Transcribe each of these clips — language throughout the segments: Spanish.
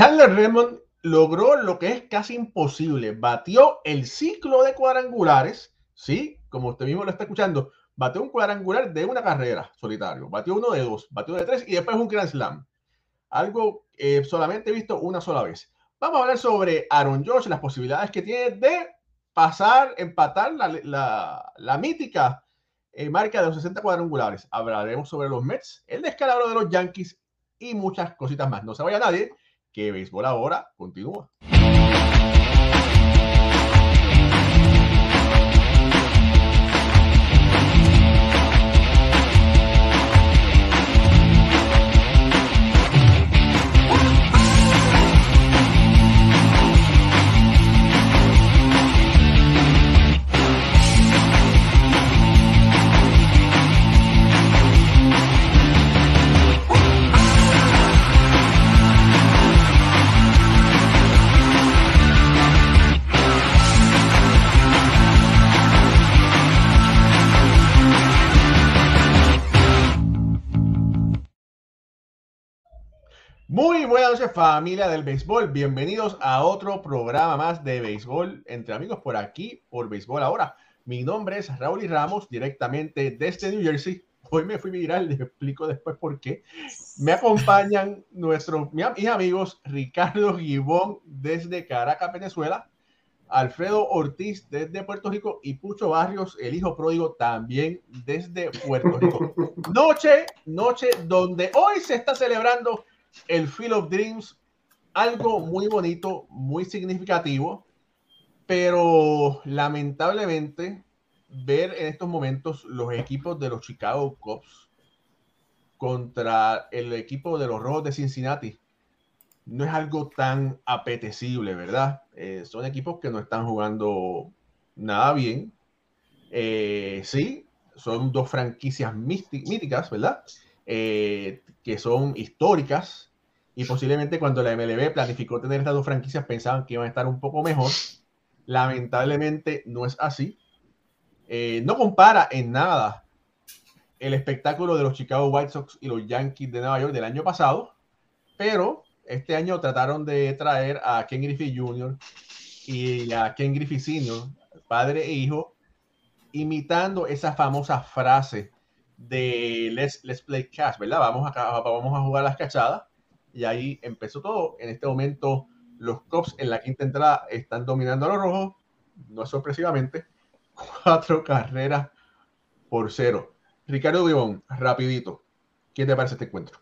Chandler Raymond logró lo que es casi imposible. Batió el ciclo de cuadrangulares, ¿sí? Como usted mismo lo está escuchando, batió un cuadrangular de una carrera solitario, batió uno de dos, batió de tres y después un Grand Slam. Algo eh, solamente visto una sola vez. Vamos a hablar sobre Aaron George, las posibilidades que tiene de pasar, empatar la, la, mítica eh, marca de los 60 cuadrangulares. Hablaremos sobre los Mets, el descalabro de los Yankees y muchas cositas más. No se vaya nadie, que béisbol ahora continúa. Muy buenas noches familia del béisbol, bienvenidos a otro programa más de béisbol entre amigos por aquí, por béisbol ahora. Mi nombre es Raúl y Ramos, directamente desde New Jersey. Hoy me fui viral, les explico después por qué. Me acompañan nuestros mis amigos Ricardo Gibón desde Caracas, Venezuela, Alfredo Ortiz desde Puerto Rico y Pucho Barrios, el hijo pródigo, también desde Puerto Rico. Noche, noche donde hoy se está celebrando el Field of Dreams, algo muy bonito, muy significativo, pero lamentablemente ver en estos momentos los equipos de los Chicago Cubs contra el equipo de los Rojos de Cincinnati no es algo tan apetecible, ¿verdad? Eh, son equipos que no están jugando nada bien. Eh, sí, son dos franquicias míticas, ¿verdad? Eh, que son históricas y posiblemente cuando la MLB planificó tener estas dos franquicias pensaban que iban a estar un poco mejor. Lamentablemente no es así. Eh, no compara en nada el espectáculo de los Chicago White Sox y los Yankees de Nueva York del año pasado, pero este año trataron de traer a Ken Griffey Jr. y a Ken Griffey Sr., padre e hijo, imitando esa famosa frase de Let's, Let's Play Cash, ¿verdad? Vamos a, vamos a jugar las cachadas. Y ahí empezó todo. En este momento, los Cops en la quinta entrada están dominando a los rojos, no sorpresivamente, cuatro carreras por cero. Ricardo Vivón, rapidito, ¿qué te parece este encuentro?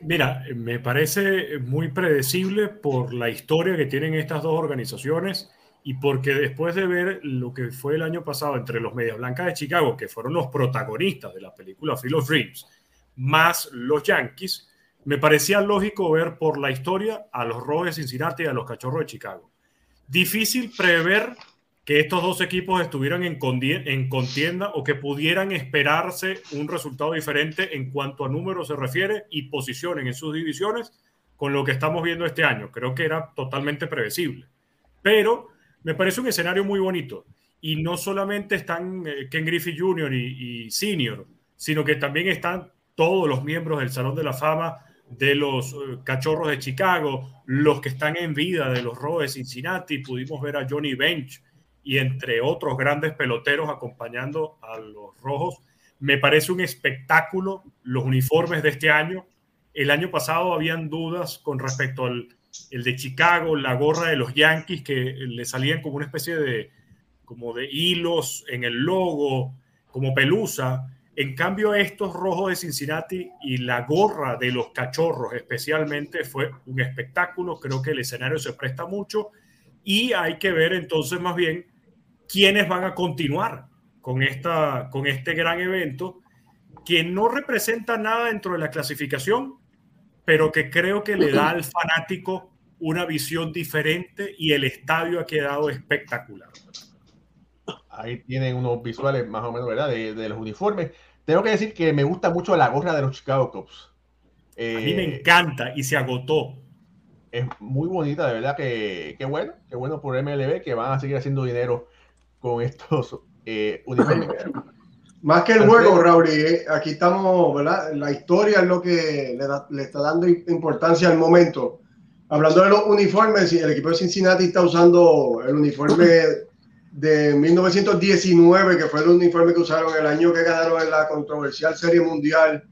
Mira, me parece muy predecible por la historia que tienen estas dos organizaciones y porque después de ver lo que fue el año pasado entre los Medias Blancas de Chicago, que fueron los protagonistas de la película Field of Dreams, más los Yankees, me parecía lógico ver por la historia a los Rojos de Cincinnati y a los Cachorros de Chicago. Difícil prever que estos dos equipos estuvieran en, en contienda o que pudieran esperarse un resultado diferente en cuanto a números se refiere y posicionen en sus divisiones con lo que estamos viendo este año. Creo que era totalmente previsible. Pero me parece un escenario muy bonito. Y no solamente están eh, Ken Griffey Jr. y, Senior, sino que también están todos los miembros del Salón de la Fama de los eh, Cachorros de Chicago, los que están en vida de los Rojos de Cincinnati. Pudimos ver a Johnny Bench y entre otros grandes peloteros acompañando a los Rojos. Me parece un espectáculo los uniformes de este año. El año pasado habían dudas con respecto al el de Chicago, la gorra de los Yankees que le salían como una especie de, como de hilos en el logo, como pelusa. En cambio, estos rojos de Cincinnati y la gorra de los cachorros especialmente fue un espectáculo. Creo que el escenario se presta mucho y hay que ver entonces más bien quiénes van a continuar con, esta, con este gran evento que no representa nada dentro de la clasificación, pero que creo que le da al fanático una visión diferente y el estadio ha quedado espectacular. Ahí tienen unos visuales más o menos, ¿verdad? De, los uniformes. Tengo que decir que me gusta mucho la gorra de los Chicago Cubs. a mí me eh, encanta y se agotó. Es muy bonita, de verdad que, bueno, qué bueno por MLB que van a seguir haciendo dinero con estos eh, uniformes. Más que el juego, Raúl, eh, aquí estamos, ¿verdad? La historia es lo que le, está dando importancia al momento. hablando de los uniformes, el equipo de Cincinnati está usando el uniforme de 1919, que fue el uniforme que usaron el año que ganaron en la controversial Serie Mundial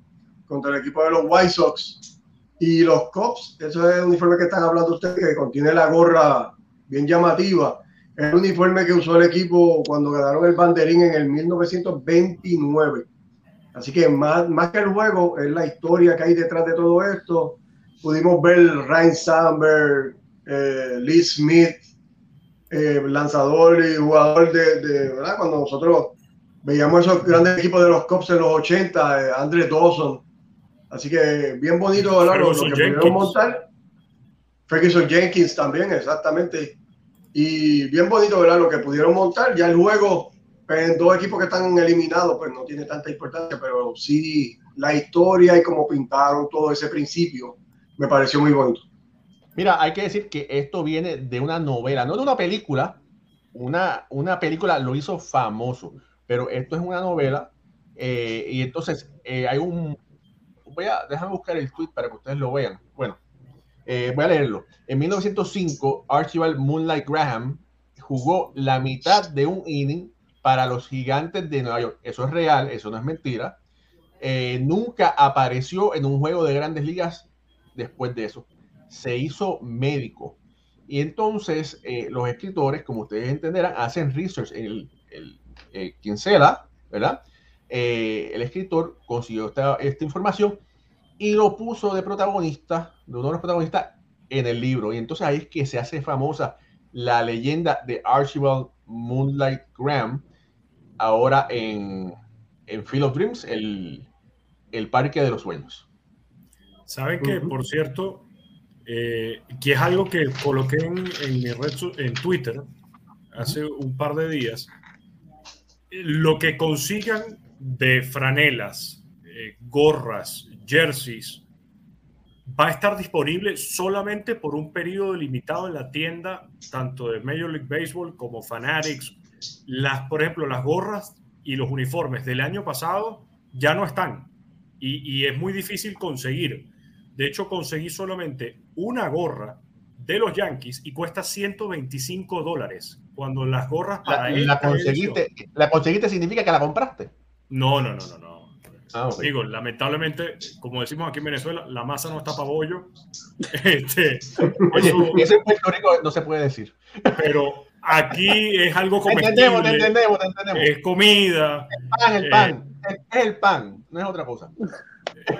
contra el equipo de los White Sox. Y los Cops, eso es el uniforme que están hablando ustedes, que contiene la gorra bien llamativa. El uniforme que usó el equipo cuando ganaron el banderín en el 1929. Así que más, más que el juego, es la historia que hay detrás de todo esto. Pudimos ver Ryan Samberg, eh, Lee Smith, eh, lanzador y jugador de, de, ¿verdad? Cuando nosotros veíamos esos grandes equipos de los Cubs en los 80, eh, Andre Dawson. Así que bien bonito ¿verdad? lo, que pudieron montar. Ferguson Jenkins también, exactamente. Y bien bonito ¿verdad? lo que pudieron montar. Ya el juego, pues, en dos equipos que están eliminados, pues no tiene tanta importancia, pero sí la historia y cómo pintaron todo ese principio me pareció muy bonito. Mira, hay que decir que esto viene de una novela, no de una película. Una, una película lo hizo famoso, pero esto es una novela. Eh, y entonces eh, hay un. Voy a dejar buscar el tweet para que ustedes lo vean. Bueno, eh, voy a leerlo. En 1905, Archibald Moonlight Graham jugó la mitad de un inning para los gigantes de Nueva York. Eso es real, eso no es mentira. nunca apareció en un juego de grandes ligas después de eso se hizo médico. Y entonces eh, los escritores, como ustedes entenderán, hacen research. El, el, eh, sea, ¿verdad? Eh, el escritor consiguió esta, información y lo puso de protagonista, de uno de los protagonistas, en el libro. Y entonces ahí es que se hace famosa la leyenda de Archibald Moonlight Graham, ahora en, en Field of Dreams, el, el Parque de los Sueños. ¿Saben que, por cierto, eh, que es algo que coloqué en, en, mi red, en Twitter hace un par de días. Lo que consigan de franelas, eh, gorras, jerseys, va a estar disponible solamente por un periodo limitado en la tienda, tanto de Major League Baseball como Fanatics. Las, por ejemplo, las gorras y los uniformes del año pasado ya no están y, y es muy difícil conseguir. De hecho, conseguí solamente una gorra de los Yankees y cuesta 125 dólares. Cuando las gorras para la, la conseguiste, ¿La conseguiste significa que la compraste? No, no, no, no. no. Ah, Digo, lamentablemente, como decimos aquí en Venezuela, la masa no está para bollo. Este, Oye, eso, en Puerto Rico no se puede decir. Pero aquí es algo comestible. Entendemos, entendemos, entendemos. Es comida. El pan, el pan. Eh, es el pan, no es otra cosa.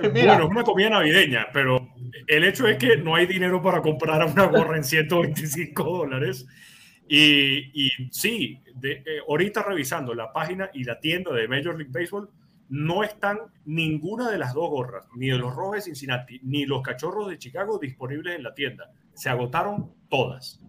Bueno, es una comida navideña, pero el hecho es que no hay dinero para comprar una gorra en 125 dólares. Y, y sí, de, eh, ahorita revisando la página y la tienda de Major League Baseball, no están ninguna de las dos gorras, ni de los Rojos de Cincinnati, ni los Cachorros de Chicago disponibles en la tienda. Se agotaron todas.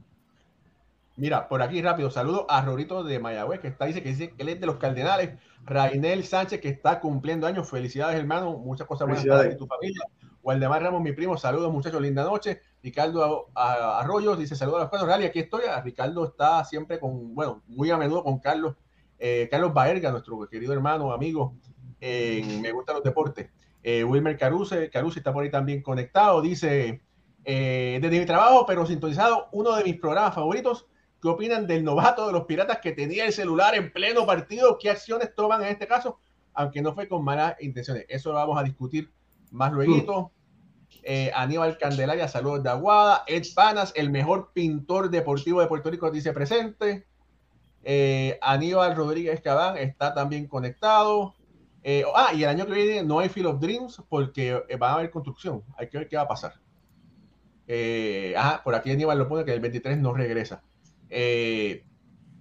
Mira, por aquí rápido, saludo a Rorito de Mayagüez, que está, dice que dice que él es de los Cardenales. Rainel Sánchez, que está cumpliendo años. Felicidades, hermano. Muchas cosas buenas para tu familia. Waldemar Ramos, mi primo, saludos, muchachos. Linda noche. Ricardo Arroyo dice saludos a los cuatro. Rally, aquí estoy. Ricardo está siempre con, bueno, muy a menudo con Carlos. Eh, Carlos Baerga, nuestro querido hermano, amigo. Me gustan los deportes. Eh, Wilmer Caruce, Caruce está por ahí también conectado. Dice, eh, desde mi trabajo, pero sintonizado, uno de mis programas favoritos ¿Qué opinan del novato de los piratas que tenía el celular en pleno partido? ¿Qué acciones toman en este caso? Aunque no fue con malas intenciones. Eso lo vamos a discutir más luego. Eh, Aníbal Candelaria, saludos de Aguada. Ed Panas, el mejor pintor deportivo de Puerto Rico, dice presente. Aníbal Rodríguez Cabán está también conectado. Eh, ah, y el año que viene no hay Field of Dreams porque va a haber construcción. Hay que ver qué va a pasar. ah, por aquí Aníbal lo pone que el 23 no regresa. Eh,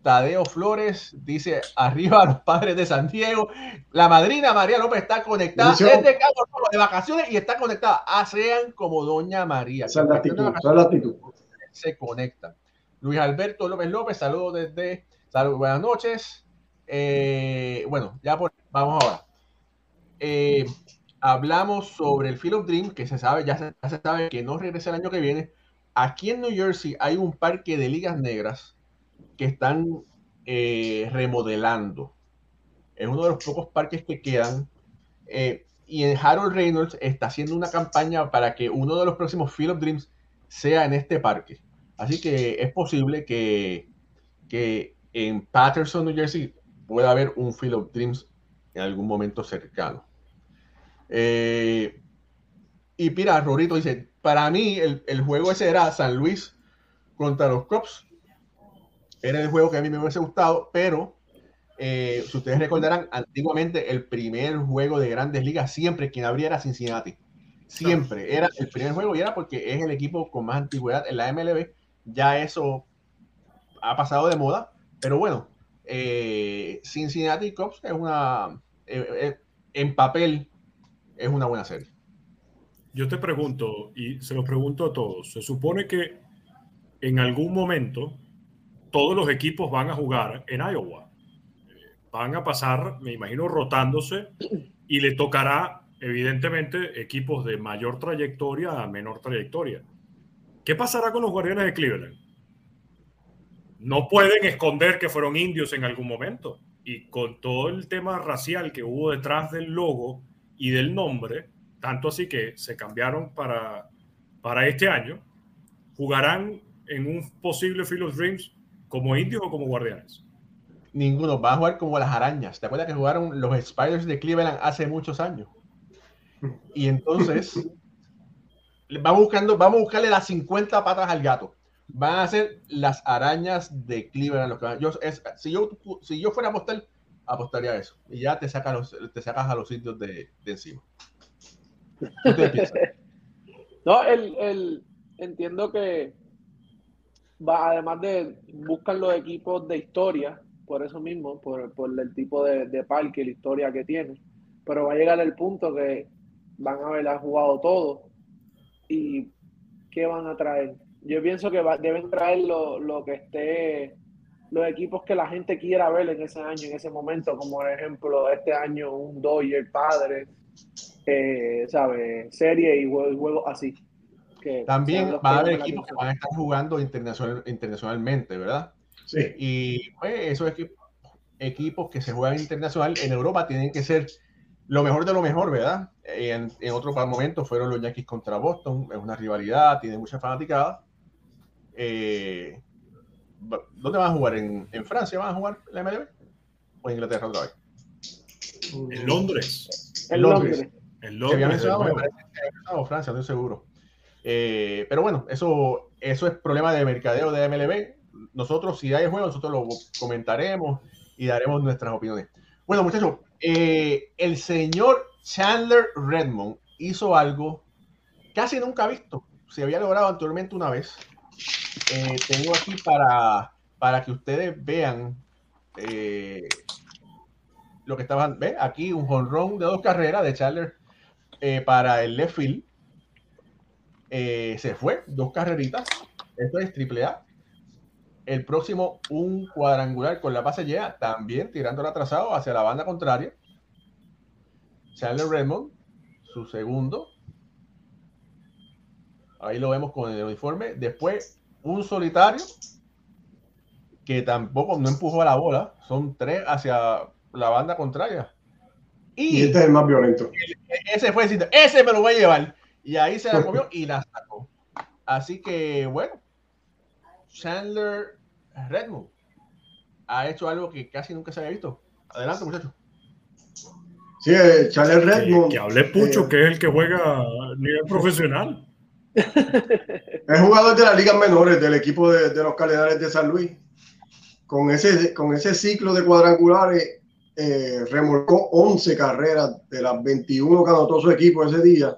Tadeo Flores dice arriba a los padres de San Diego. La madrina María López está conectada desde Cabo de vacaciones y está conectada. Ah, sean como Doña María. Se conectan. Luis Alberto López López, saludos desde. Saludos, buenas noches. Eh, bueno, ya por, vamos ahora. Eh, hablamos sobre el Field of Dream, que se sabe, ya se, sabe que no regresa el año que viene Aquí en New Jersey hay un parque de ligas negras que están eh, remodelando. Es uno de los pocos parques que quedan. Eh, y en Harold Reynolds está haciendo una campaña para que uno de los próximos Field of Dreams sea en este parque. Así que es posible que, que en Patterson, New Jersey, pueda haber un Field of Dreams en algún momento cercano. Eh, y mira, Rorito dice, para mí el, el, juego ese era San Luis contra los Cops. Era el juego que a mí me hubiese gustado, pero eh, si ustedes recordarán, antiguamente el primer juego de grandes ligas siempre quien abría era Cincinnati. Siempre era el primer juego y era porque es el equipo con más antigüedad en la MLB. Ya eso ha pasado de moda, pero bueno, eh, Cincinnati Cops es una, eh, en papel, es una buena serie. Yo te pregunto, y se lo pregunto a todos, se supone que en algún momento todos los equipos van a jugar en Iowa. Van a pasar, me imagino, rotándose y le tocará, evidentemente, equipos de mayor trayectoria a menor trayectoria. ¿Qué pasará con los Guardianes de Cleveland? No pueden esconder que fueron indios en algún momento. Y con todo el tema racial que hubo detrás del logo y del nombre, tanto así que se cambiaron para, para este año, jugarán en un posible Field of Dreams como indios o como guardianes. Ninguno, van a jugar como las arañas. ¿Te acuerdas que jugaron los Spiders de Cleveland hace muchos años? Y entonces, vamos, buscando, vamos a buscarle las 50 patas al gato. Van a ser las arañas de Cleveland. Lo que yo, es, si, yo, si yo fuera a apostar, apostaría eso. Y ya te sacas, los, te sacas a los sitios de, de encima. no, el, el, entiendo que va, además de buscan los equipos de historia, por eso mismo, por, por el tipo de, de, parque, la historia que tiene, pero va a llegar el punto que van a haber jugado todo y ¿qué van a traer? Yo pienso que va, deben traer lo, lo, que esté, los equipos que la gente quiera ver en ese año, en ese momento, como por ejemplo este año un Dodger Padre, eh, ¿sabe? Serie y juegos así. Que También va a haber equipos que van a estar jugando internacional, internacionalmente, ¿verdad? Sí. Y pues esos equipos, equipos que se juegan internacional en Europa tienen que ser lo mejor de lo mejor, ¿verdad? En, en otro momento fueron los Yankees contra Boston, es una rivalidad, tiene mucha fanaticada. Eh, ¿Dónde van a jugar? ¿En, ¿En, Francia van a jugar la MLB? ¿O en Inglaterra otra vez? En Londres. En Londres. Londres. En Londres. Había mencionado, me parece que había mencionado Francia, no estoy seguro. Eh, pero bueno, eso, eso es problema de mercadeo de MLB. Nosotros, si hay juego, nosotros lo comentaremos y daremos nuestras opiniones. Bueno, muchachos, eh, el señor Chandler Redmond hizo algo casi nunca visto. Se había logrado anteriormente una vez. Eh, tengo aquí para, para que ustedes vean eh, lo que estaban. ¿Ve? Aquí un jonrón de dos carreras de Chandler eh, para el left field. Se fue, dos carreritas. Esto es triple A. El próximo, un cuadrangular con la base ya, también tirando el atrasado hacia la banda contraria. Chandler Redmond, su segundo. Ahí lo vemos con el uniforme. Después, un solitario que tampoco no empujó a la bola. Son tres hacia la banda contraria. Y, y este es el más violento. Ese fue el ese me lo voy a llevar. Y ahí se la comió y la sacó. Así que, bueno, Chandler Redmond ha hecho algo que casi nunca se había visto. Adelante, muchachos. Sí, Chandler Redmond. Que, que hable Pucho, eh, que es el que juega a nivel profesional. es jugador de las ligas menores del equipo de, de los Cardenales de San Luis. Con ese, con ese ciclo de cuadrangulares, eh, remolcó 11 carreras de las 21 que anotó su equipo ese día.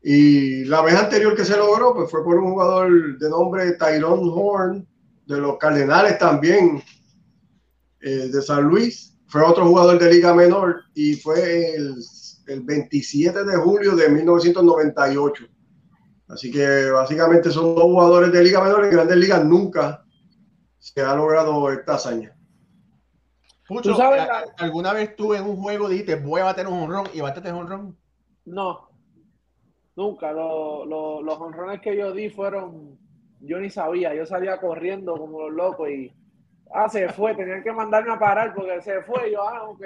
Y la vez anterior que se logró pues fue por un jugador de nombre Tyrone Horn, de los Cardenales también, eh, de San Luis. Fue otro jugador de Liga Menor y fue el, el 27 de julio de 1998. Así que básicamente son dos jugadores de Liga Menor. En Grandes Ligas nunca se ha logrado esta hazaña. Pucho, ¿Tú sabes la... ¿alguna vez tú en un juego dijiste voy a bater un honrón y batete un honrón? No, nunca. Lo, lo, los honrones que yo di fueron, yo ni sabía, yo salía corriendo como los locos y, ah, se fue, tenían que mandarme a parar porque se fue. Yo, ah, ok.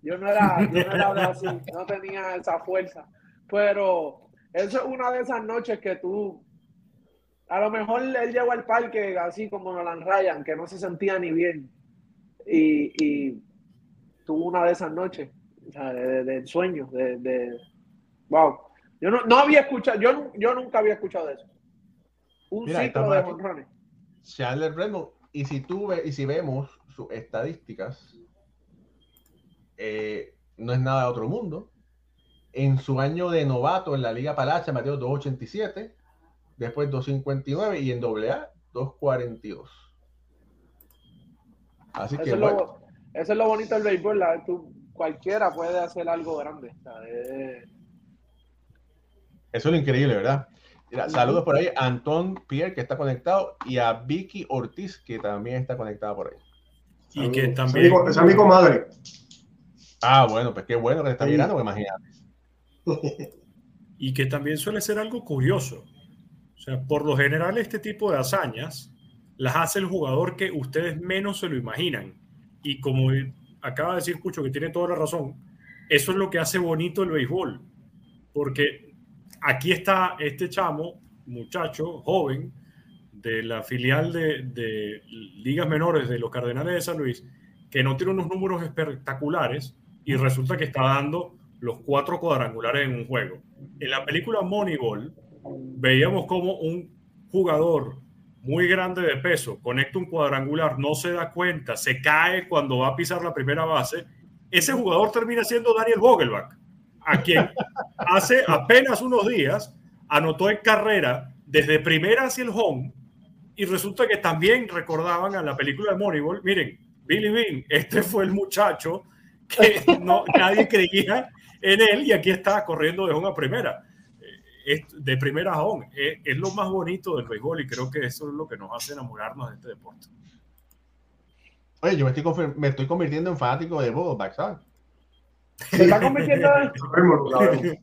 Yo no era, yo no era así, no tenía esa fuerza. Pero eso es una de esas noches que tú a lo mejor él llegó al parque así como Nolan Ryan, que no se sentía ni bien. Y, tuvo una de esas noches, o sea, de, sueño, de, wow. Yo no, había escuchado, yo, yo nunca había escuchado eso. Un ciclo de honrones. Chandler Redmond, y si tú y si vemos sus estadísticas, eh, no es nada de otro mundo. En su año de novato en la Liga Palacha, Mateo 287, después 259 y en AA 242. Así eso que. Es lo, eso es lo bonito del béisbol, cualquiera puede hacer algo grande. Eso es lo increíble, ¿verdad? saludos por ahí a Antón Pierre, que está conectado, y a Vicky Ortiz, que también está conectada por ahí. Y que también. Es mi comadre. Ah, bueno, pues qué bueno que está mirando, imagínate. y que también suele ser algo curioso. O sea, por lo general este tipo de hazañas las hace el jugador que ustedes menos se lo imaginan. Y como acaba de decir Cucho, que tiene toda la razón, eso es lo que hace bonito el béisbol. Porque aquí está este chamo, muchacho, joven, de la filial de, de ligas menores de los Cardenales de San Luis, que no tiene unos números espectaculares y resulta que está dando los cuatro cuadrangulares en un juego. En la película Moneyball veíamos como un jugador muy grande de peso conecta un cuadrangular, no se da cuenta, se cae cuando va a pisar la primera base. Ese jugador termina siendo Daniel Vogelbach, a quien hace apenas unos días anotó en carrera desde primera hacia el home y resulta que también recordaban a la película de Moneyball, miren, Billy Bean, este fue el muchacho que no, nadie creía en él y aquí está corriendo de home a primera. Eh, de primera a home. Es, lo más bonito del béisbol y creo que eso es lo que nos hace enamorarnos de este deporte. Oye, yo me estoy, me estoy convirtiendo en fanático de Vogelbach, ¿sabes? ¿Se está convirtiendo en...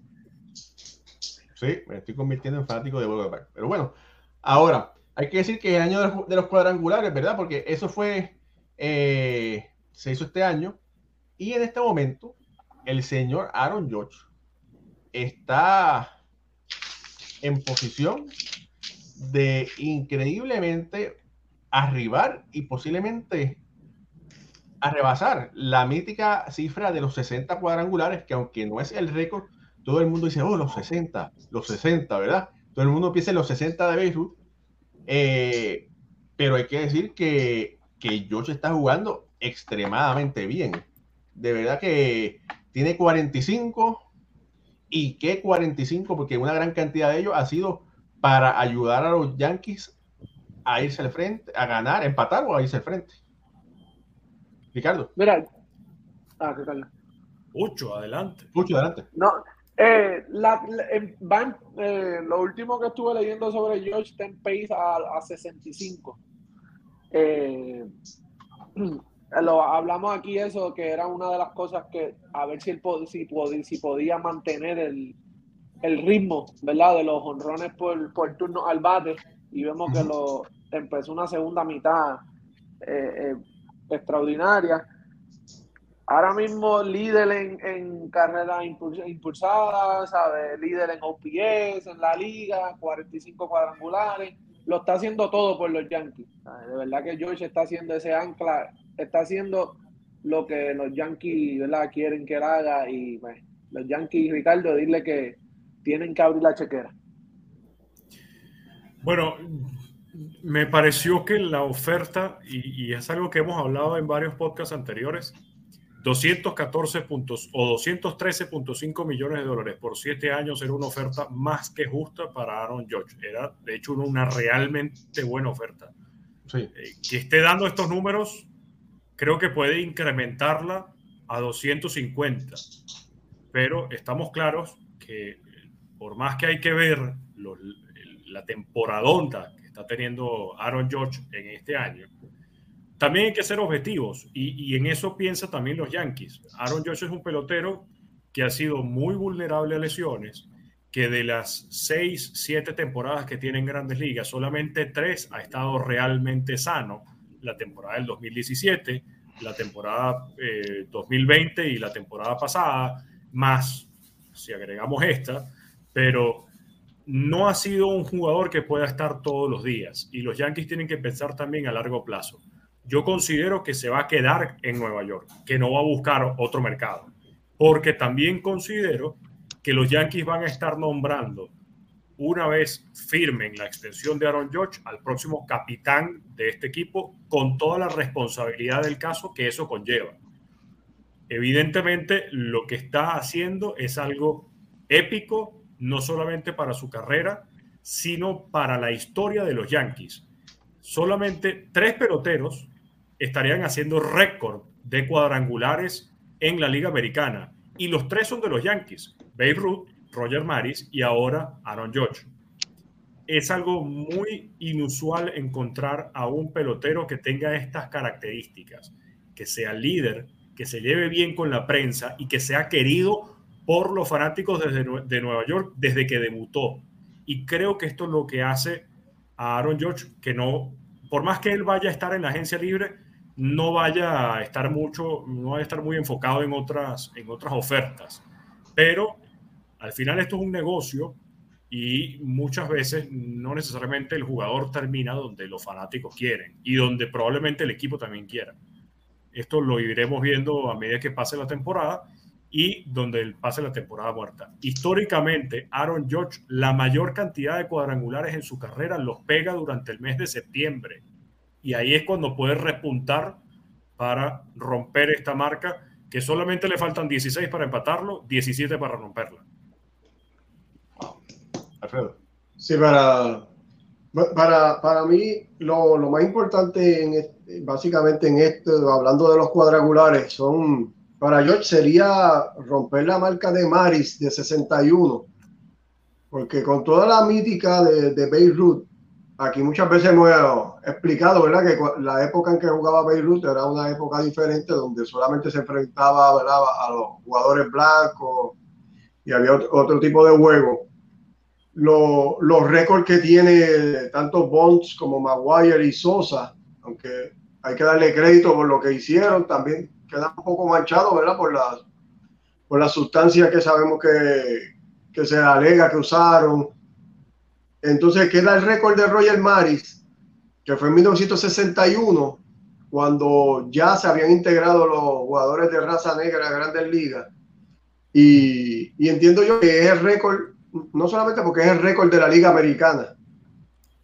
Sí, me estoy convirtiendo en fanático de Vogelbach. Pero bueno, ahora, hay que decir que el año de los cuadrangulares, ¿verdad? Porque eso fue, eh, se hizo este año y en este momento, el señor Aaron George está en posición de increíblemente arribar y posiblemente a rebasar la mítica cifra de los 60 cuadrangulares, que aunque no es el récord, todo el mundo dice, oh, los 60, los 60, ¿verdad? Todo el mundo piensa en los 60 de Beirut, eh, pero hay que decir que, que George está jugando extremadamente bien de verdad que tiene 45 y qué 45 porque una gran cantidad de ellos ha sido para ayudar a los Yankees a irse al frente, a ganar, empatar o a irse al frente. Ricardo. Mira, ah, ¿qué tal? Mucho, adelante. Mucho, adelante. No, eh, la, van, eh, lo último que estuve leyendo sobre George Ten Pace a, a 65. Eh, lo hablamos aquí eso, que era una de las cosas que a ver si, el, si, si podía mantener el, ritmo, ¿verdad? De los honrones por, por turno al bate y vemos que lo empezó una segunda mitad eh, eh, extraordinaria. Ahora mismo líder en, en carrera impulsada, ¿sabe? líder en OPS, en la liga, 45 cuadrangulares. Lo está haciendo todo por los Yankees. De verdad que George está haciendo ese ancla está haciendo lo que los Yankees ¿verdad? quieren que él haga y pues, los Yankees, Ricardo, dile que tienen que abrir la chequera. Bueno, me pareció que la oferta, y, es algo que hemos hablado en varios podcasts anteriores, 214 puntos o 213.5 millones de dólares por siete años era una oferta más que justa para Aaron Judge. Era, de hecho, una realmente buena oferta. Sí. Eh, que esté dando estos números creo que puede incrementarla a 250. Pero estamos claros que por más que hay que ver la temporadonta que está teniendo Aaron George en este año, también hay que ser objetivos y, y en eso piensa también los Yankees. Aaron George es un pelotero que ha sido muy vulnerable a lesiones, que de las seis, siete temporadas que tiene en grandes ligas, solamente tres ha estado realmente sano la temporada del 2017, la temporada 2020 eh, y la temporada pasada, más si agregamos esta, pero no ha sido un jugador que pueda estar todos los días y los Yankees tienen que pensar también a largo plazo. Yo considero que se va a quedar en Nueva York, que no va a buscar otro mercado, porque también considero que los Yankees van a estar nombrando una vez firmen la extensión de Aaron George al próximo capitán de este equipo con toda la responsabilidad del caso que eso conlleva. Evidentemente lo que está haciendo es algo épico, no solamente para su carrera, sino para la historia de los Yankees. Solamente tres peloteros estarían haciendo récord de cuadrangulares en la Liga Americana y los tres son de los Yankees, Babe Ruth, Roger Maris y ahora Aaron George. Es algo muy inusual encontrar a un pelotero que tenga estas características, que sea líder, que se lleve bien con la prensa y que sea querido por los fanáticos desde, de Nueva York desde que debutó. Y creo que esto es lo que hace a Aaron George que no, por más que él vaya a estar en la agencia libre, no vaya a estar mucho, no vaya a estar muy enfocado en otras, en otras ofertas. Pero al final esto es un negocio y muchas veces no necesariamente el jugador termina donde los fanáticos quieren y donde probablemente el equipo también quiera. Esto lo iremos viendo a medida que pase la temporada y donde pase la temporada muerta. Históricamente, Aaron George, la mayor cantidad de cuadrangulares en su carrera los pega durante el mes de septiembre. Y ahí es cuando puede repuntar para romper esta marca, que solamente le faltan 16 para empatarlo, 17 para romperla. Sí, para, para, para mí lo, lo más importante en, básicamente en esto, hablando de los cuadrangulares, son para George sería romper la marca de Maris de 61, porque con toda la mítica de, de Beirut, aquí muchas veces hemos explicado, ¿verdad? Que la época en que jugaba Beirut era una época diferente donde solamente se enfrentaba a los jugadores blancos y había otro, tipo de juego. Los récords que tiene tanto Bonds como Maguire y Sosa, aunque hay que darle crédito por lo que hicieron, también queda un poco manchado, ¿verdad? Por las por la sustancia que sabemos que, que se alega que usaron. Entonces queda el récord de Roger Maris, que fue en 1961, cuando ya se habían integrado los jugadores de raza negra a Grandes Ligas. Y, y entiendo yo que es el récord, no solamente porque es el récord de la Liga Americana,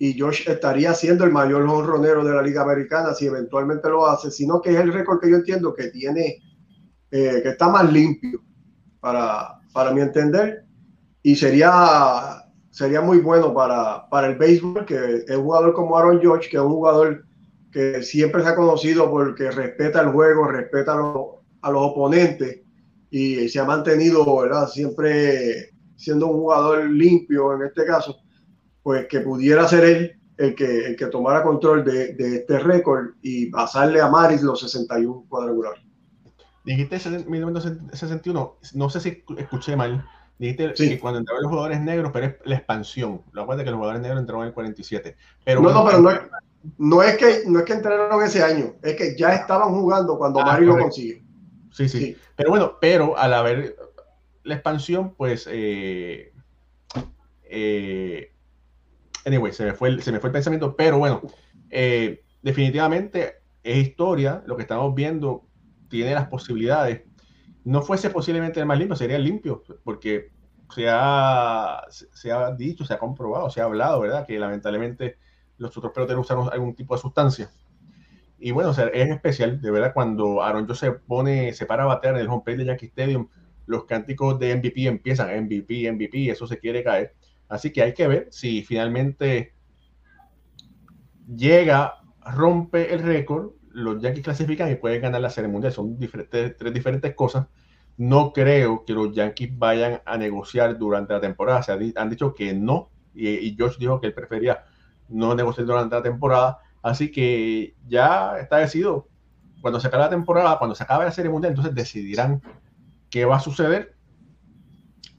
y Josh estaría siendo el mayor honronero de la Liga Americana si eventualmente lo hace, sino que es el récord que yo entiendo que tiene, eh, que está más limpio para, para mi entender y sería, sería muy bueno para, para el béisbol que es un jugador como Aaron George, que es un jugador que siempre se ha conocido porque respeta el juego, respeta a los, oponentes y se ha mantenido ¿verdad? siempre siendo un jugador limpio en este caso pues que pudiera ser él el que, el que tomara control de, de este récord y pasarle a Maris los 61 cuadrangulares. Dijiste 1961, no sé si escuché mal. Dijiste que cuando entraron los jugadores negros, pero es la expansión. Lo acuerdas que los jugadores negros entraron en el 47. Pero no, no, pero no es, no es, que, no es que entraron ese año, es que ya estaban jugando cuando ah, Maris lo consigue. Sí, sí, sí, Pero bueno, pero al haber la expansión, pues eh, eh, anyway, se me fue el, se me fue el pensamiento, pero bueno, eh, definitivamente es historia, lo que estamos viendo tiene las posibilidades. No fuese posiblemente el más limpio, sería el limpio, porque se ha, se ha dicho, se ha comprobado, se ha hablado, ¿verdad? Que lamentablemente los otros peloteros usaron algún tipo de sustancia. Y bueno, es especial, de verdad, cuando Aaron Joe se pone, se para a batear en el home plate de Yankee Stadium, los cánticos de MVP empiezan, MVP, MVP, eso se quiere caer. Así que hay que ver si finalmente llega, rompe el récord, los Yankees clasifican y pueden ganar la Serie Mundial. Son diferentes, tres diferentes cosas. No creo que los Yankees vayan a negociar durante la temporada. Se han dicho que no. Y, y Josh dijo que él prefería no negociar durante la temporada. Así que ya está decidido. Cuando se acabe la temporada, cuando se acabe la Serie Mundial, entonces decidirán qué va a suceder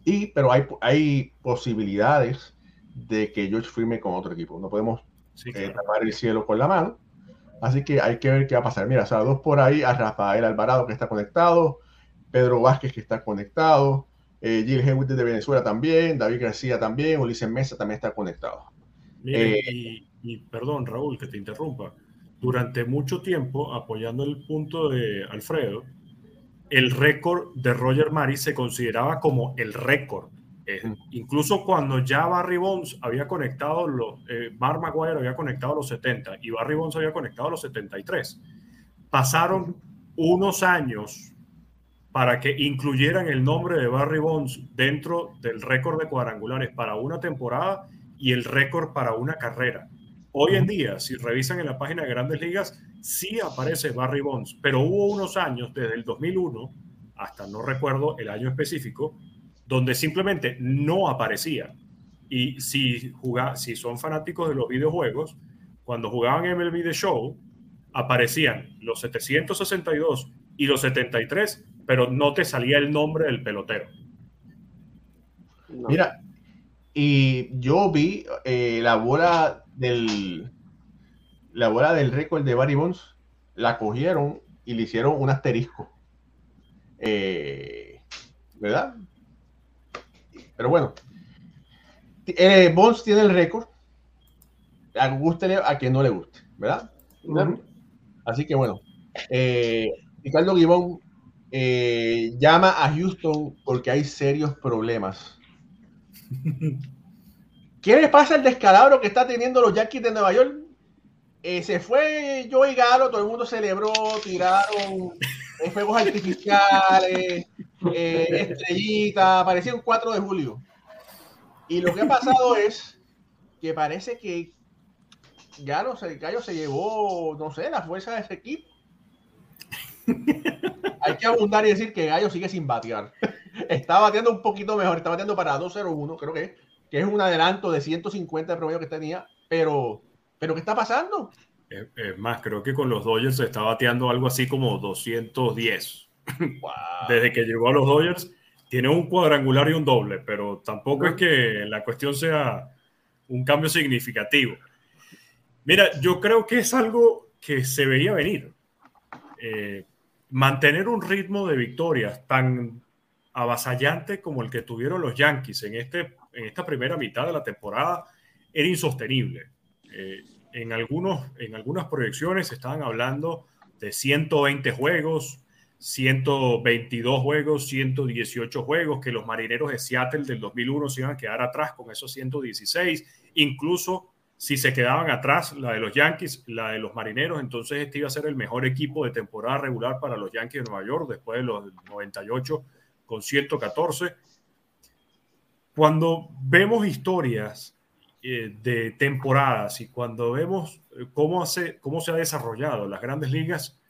y, pero hay, hay posibilidades de que George firme con otro equipo. No podemos eh, tapar el cielo con la mano. Así que hay que ver qué va a pasar. Mira, dos por ahí a Rafael Alvarado que está conectado, Pedro Vázquez que está conectado, eh, Gil Henry de Venezuela también, David García también, Ulises Mesa también está conectado. Miren, y, y, perdón, Raúl, que te interrumpa. Durante mucho tiempo, apoyando el punto de Alfredo, el récord de Roger Maris se consideraba como el récord. Eh, incluso cuando ya Barry Bonds había conectado, los, eh, Mark Maguire había conectado los 70 y Barry Bonds había conectado los 73. Pasaron unos años para que incluyeran el nombre de Barry Bonds dentro del récord de cuadrangulares para una temporada y el récord para una carrera. Hoy en día, si revisan en la página de Grandes Ligas, sí aparece Barry Bonds, pero hubo unos años, desde el 2001 hasta no recuerdo el año específico, donde simplemente no aparecía. Y si, si son fanáticos de los videojuegos, cuando jugaban MLB The Show, aparecían los 762 y los 73, pero no te salía el nombre del pelotero. Mira, y yo vi eh, la bola del la bola del récord de Barry Bonds, la cogieron y le hicieron un asterisco. Eh, ¿Verdad? Pero bueno, eh, Bonds tiene el récord. A guste a quien no le guste, ¿verdad? Así que bueno, eh, Ricardo Gibón eh, llama a Houston porque hay serios problemas. ¿Qué le pasa al descalabro que está teniendo los Yankees de Nueva York? Eh, se fue Joey Galo, todo el mundo celebró, tiraron fuegos artificiales, estrellitas, parecía un 4 de julio. Y lo que ha pasado es que parece que Galo, el Gallo se llevó, no sé, la fuerza de ese equipo. Hay que abundar y decir que Gallo sigue sin batear. Está bateando un poquito mejor, está bateando para 2-0-1, creo que, que es un adelanto de 150 de promedio que tenía, pero, pero ¿qué está pasando? Es más, creo que con los Dodgers se está bateando algo así como 210. Desde que llegó a los Dodgers, tiene un cuadrangular y un doble, pero tampoco es que la cuestión sea un cambio significativo. Mira, yo creo que es algo que se veía venir. Eh, mantener un ritmo de victorias tan avasallante como el que tuvieron los Yankees en, este, en esta primera mitad de la temporada era insostenible. Eh, en, algunos, en algunas proyecciones estaban hablando de 120 juegos, 122 juegos, 118 juegos, que los marineros de Seattle del 2001 se iban a quedar atrás con esos 116, incluso si se quedaban atrás la de los Yankees, la de los Marineros, entonces este iba a ser el mejor equipo de temporada regular para los Yankees de Nueva York después de los 98 con 114. Cuando vemos historias de temporadas y cuando vemos eh, cómo, hace, cómo se ha desarrollado las grandes ligas,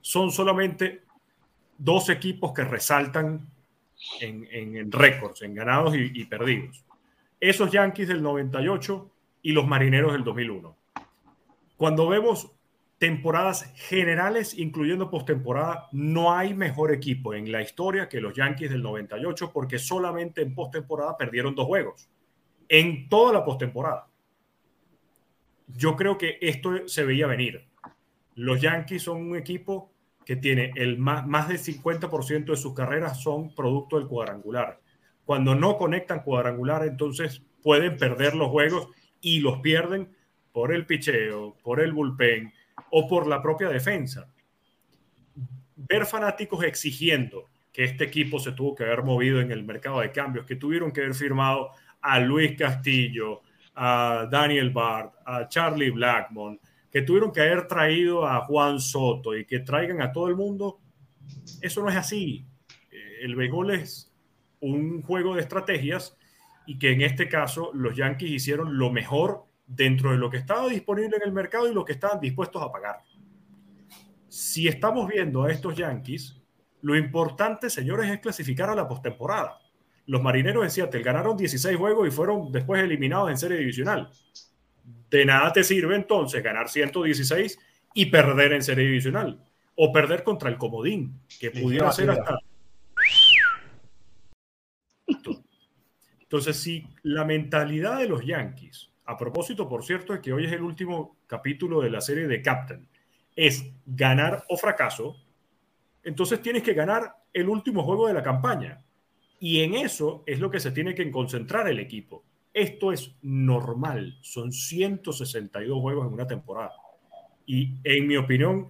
son solamente dos equipos que resaltan en, en, récords, en ganados y, y perdidos. Esos Yankees del 98 y los Marineros del 2001. Cuando vemos temporadas generales, incluyendo postemporada, no hay mejor equipo en la historia que los Yankees del 98 porque solamente en postemporada perdieron dos juegos. En toda la postemporada. Yo creo que esto se veía venir. Los Yankees son un equipo que tiene el más, más del 50% de sus carreras son producto del cuadrangular. Cuando no conectan cuadrangular, entonces pueden perder los juegos y los pierden por el picheo, por el bullpen o por la propia defensa. Ver fanáticos exigiendo que este equipo se tuvo que haber movido en el mercado de cambios, que tuvieron que haber firmado a Luis Castillo, a Daniel Bart, a Charlie Blackmon, que tuvieron que haber traído a Juan Soto y que traigan a todo el mundo, eso no es así. El béisbol es un juego de estrategias y que en este caso los Yankees hicieron lo mejor dentro de lo que estaba disponible en el mercado y lo que estaban dispuestos a pagar. Si estamos viendo a estos Yankees, lo importante, señores, es clasificar a la postemporada. Los marineros de Seattle ganaron 16 juegos y fueron después eliminados en serie divisional. De nada te sirve entonces ganar 116 y perder en serie divisional. O perder contra el comodín, que pudiera ser hasta Entonces, si la mentalidad de los Yankees, a propósito, por cierto, de que hoy es el último capítulo de la serie de Captain, es ganar o fracaso, entonces tienes que ganar el último juego de la campaña. Y en eso es lo que se tiene que concentrar el equipo. Esto es normal, son 162 juegos en una temporada. Y en mi opinión,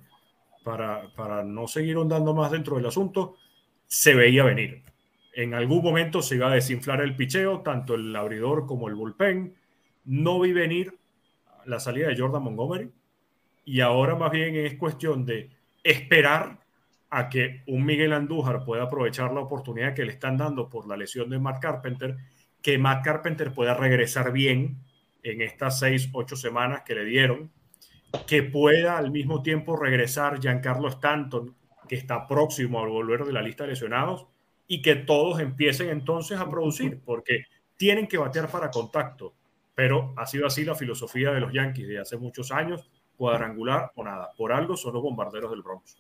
para, para no seguir ondando más dentro del asunto, se veía venir. En algún momento se iba a desinflar el picheo, tanto el abridor como el bullpen. No vi venir la salida de Jordan Montgomery. Y ahora más bien es cuestión de esperar a que un Miguel Andújar pueda aprovechar la oportunidad que le están dando por la lesión de Mark Carpenter, que Mark Carpenter pueda regresar bien en estas seis, ocho semanas que le dieron, que pueda al mismo tiempo regresar Giancarlo Stanton, que está próximo al volver de la lista de lesionados, y que todos empiecen entonces a producir, porque tienen que batear para contacto, pero ha sido así la filosofía de los Yankees de hace muchos años, cuadrangular o nada, por algo son los bombarderos del Bronx.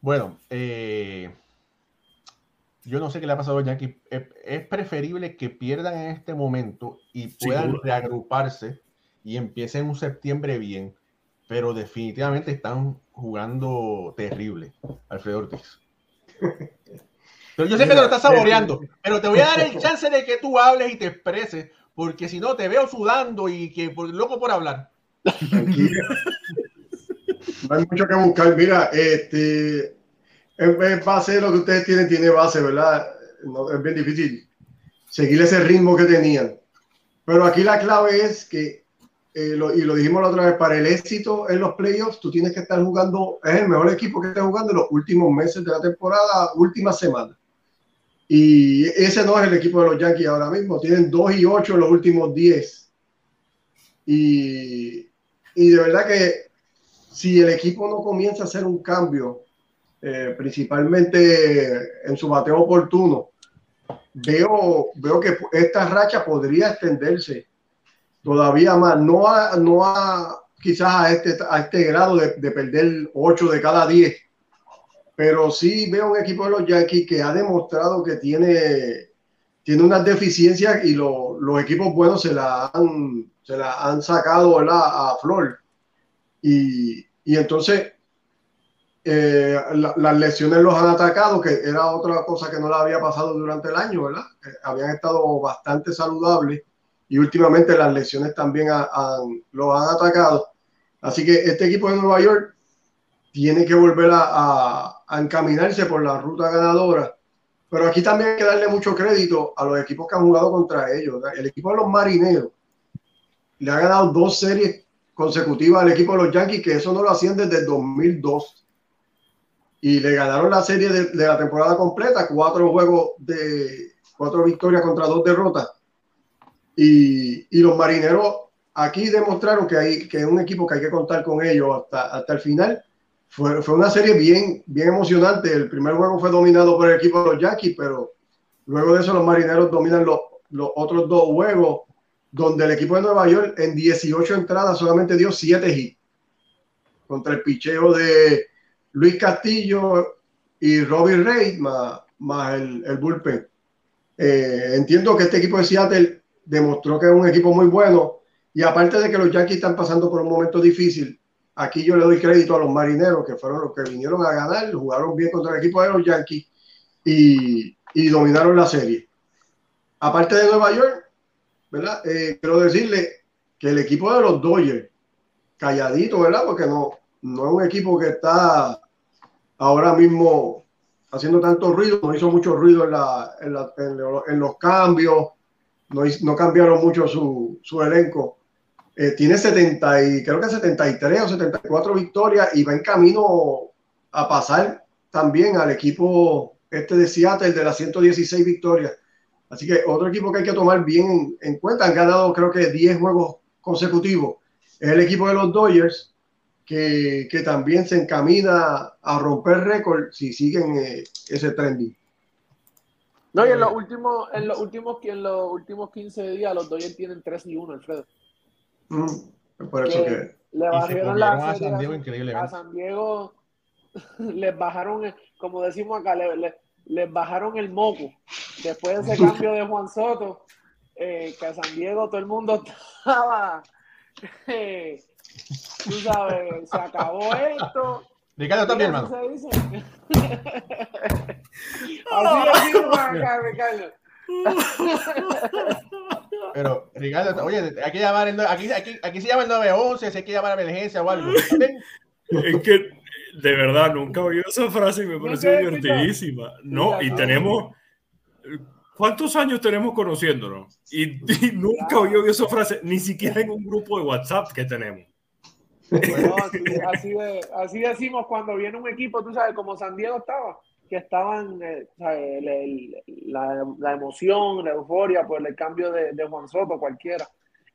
Bueno, eh, yo no sé qué le ha pasado a Yankees. Es, preferible que pierdan en este momento y puedan reagruparse y empiecen un septiembre bien, pero definitivamente están jugando terrible, Alfredo Ortiz. Pero yo sé que te lo estás saboreando, pero te voy a dar el chance de que tú hables y te expreses, porque si no te veo sudando y que por, loco por hablar. No hay mucho que buscar. Mira, este, en base lo que ustedes tienen, tiene base, ¿verdad? No, es bien difícil seguir ese ritmo que tenían. Pero aquí la clave es que, eh, y lo dijimos la otra vez, para el éxito en los playoffs, tú tienes que estar jugando, es el mejor equipo que esté jugando en los últimos meses de la temporada, última semana. Y ese no es el equipo de los Yankees ahora mismo. Tienen 2 y 8 en los últimos 10. Y, y de verdad que si el equipo no comienza a hacer un cambio, eh, principalmente en su bateo oportuno, veo, veo que esta racha podría extenderse todavía más, no a, no a quizás a este, a este grado de, de perder 8 de cada 10, pero sí veo un equipo de los Yankees que ha demostrado que tiene, tiene unas deficiencias y los equipos buenos se la han, se la han sacado a flor. Y, y entonces eh, las lesiones los han atacado, que era otra cosa que no le había pasado durante el año, ¿verdad? habían estado bastante saludables y últimamente las lesiones también los han atacado. Así que este equipo de Nueva York tiene que volver a, encaminarse por la ruta ganadora. Pero aquí también hay que darle mucho crédito a los equipos que han jugado contra ellos. El equipo de los marineros le ha ganado dos series consecutivas al equipo de los Yankees, que eso no lo hacían desde el 2002 y le ganaron la serie de, la temporada completa, cuatro juegos de cuatro victorias contra dos derrotas. Y, y, los marineros aquí demostraron que, hay, que un equipo que hay que contar con ellos hasta, hasta el final. Fue, fue, una serie bien, bien emocionante. El primer juego fue dominado por el equipo de los Yankees, pero luego de eso los marineros dominan los, los otros dos juegos, donde el equipo de Nueva York en 18 entradas solamente dio 7 hits contra el picheo de, Luis Castillo y Robbie más, más el, el, bullpen. Eh, entiendo que este equipo de Seattle demostró que es un equipo muy bueno y aparte de que los Yankees están pasando por un momento difícil, aquí yo le doy crédito a los marineros que fueron los que vinieron a ganar, jugaron bien contra el equipo de los Yankees y, y dominaron la serie. Aparte de Nueva York, ¿verdad? Eh, quiero decirle que el equipo de los Dodgers, calladito, ¿verdad? Porque no, no es un equipo que está ahora mismo haciendo tanto ruido, no hizo mucho ruido en, la, en, los cambios, no, no cambiaron mucho su, su elenco. Eh, tiene 70 y creo que 73 o 74 victorias y va en camino a pasar también al equipo este de Seattle de las 116 victorias. Así que otro equipo que hay que tomar bien en, en cuenta, han ganado creo que 10 juegos consecutivos. Es el equipo de los Dodgers, que, también se encamina a romper récord si siguen eh, ese trending. No, y en los últimos, en los últimos, en los últimos 15 días los Dodgers tienen 3 y 1, Alfredo. Mm, por eso que, le bajaron la a San Diego increíble. A San Diego les bajaron, como decimos acá, le, les bajaron el moco. Después de ese cambio de Juan Soto, eh, que a San Diego todo el mundo estaba eh, tú sabes, se acabó esto Ricardo también, hermano. Así decimos acá, Ricardo. Pero, Ricardo, oye, hay que llamar, el, aquí, aquí, aquí se llama el 911, si hay que llamar a emergencia o algo. Es que de verdad nunca he oído esa frase y me pareció divertidísima. No, y tenemos. ¿Cuántos años tenemos conociéndonos? Y, y nunca he oído esa frase, ni siquiera en un grupo de WhatsApp que tenemos. Bueno, así, así, de, así decimos cuando viene un equipo, tú sabes, como San Diego estaba, que estaban eh, el, el, la, la, emoción, la euforia por el cambio de, de Juan Soto, cualquiera.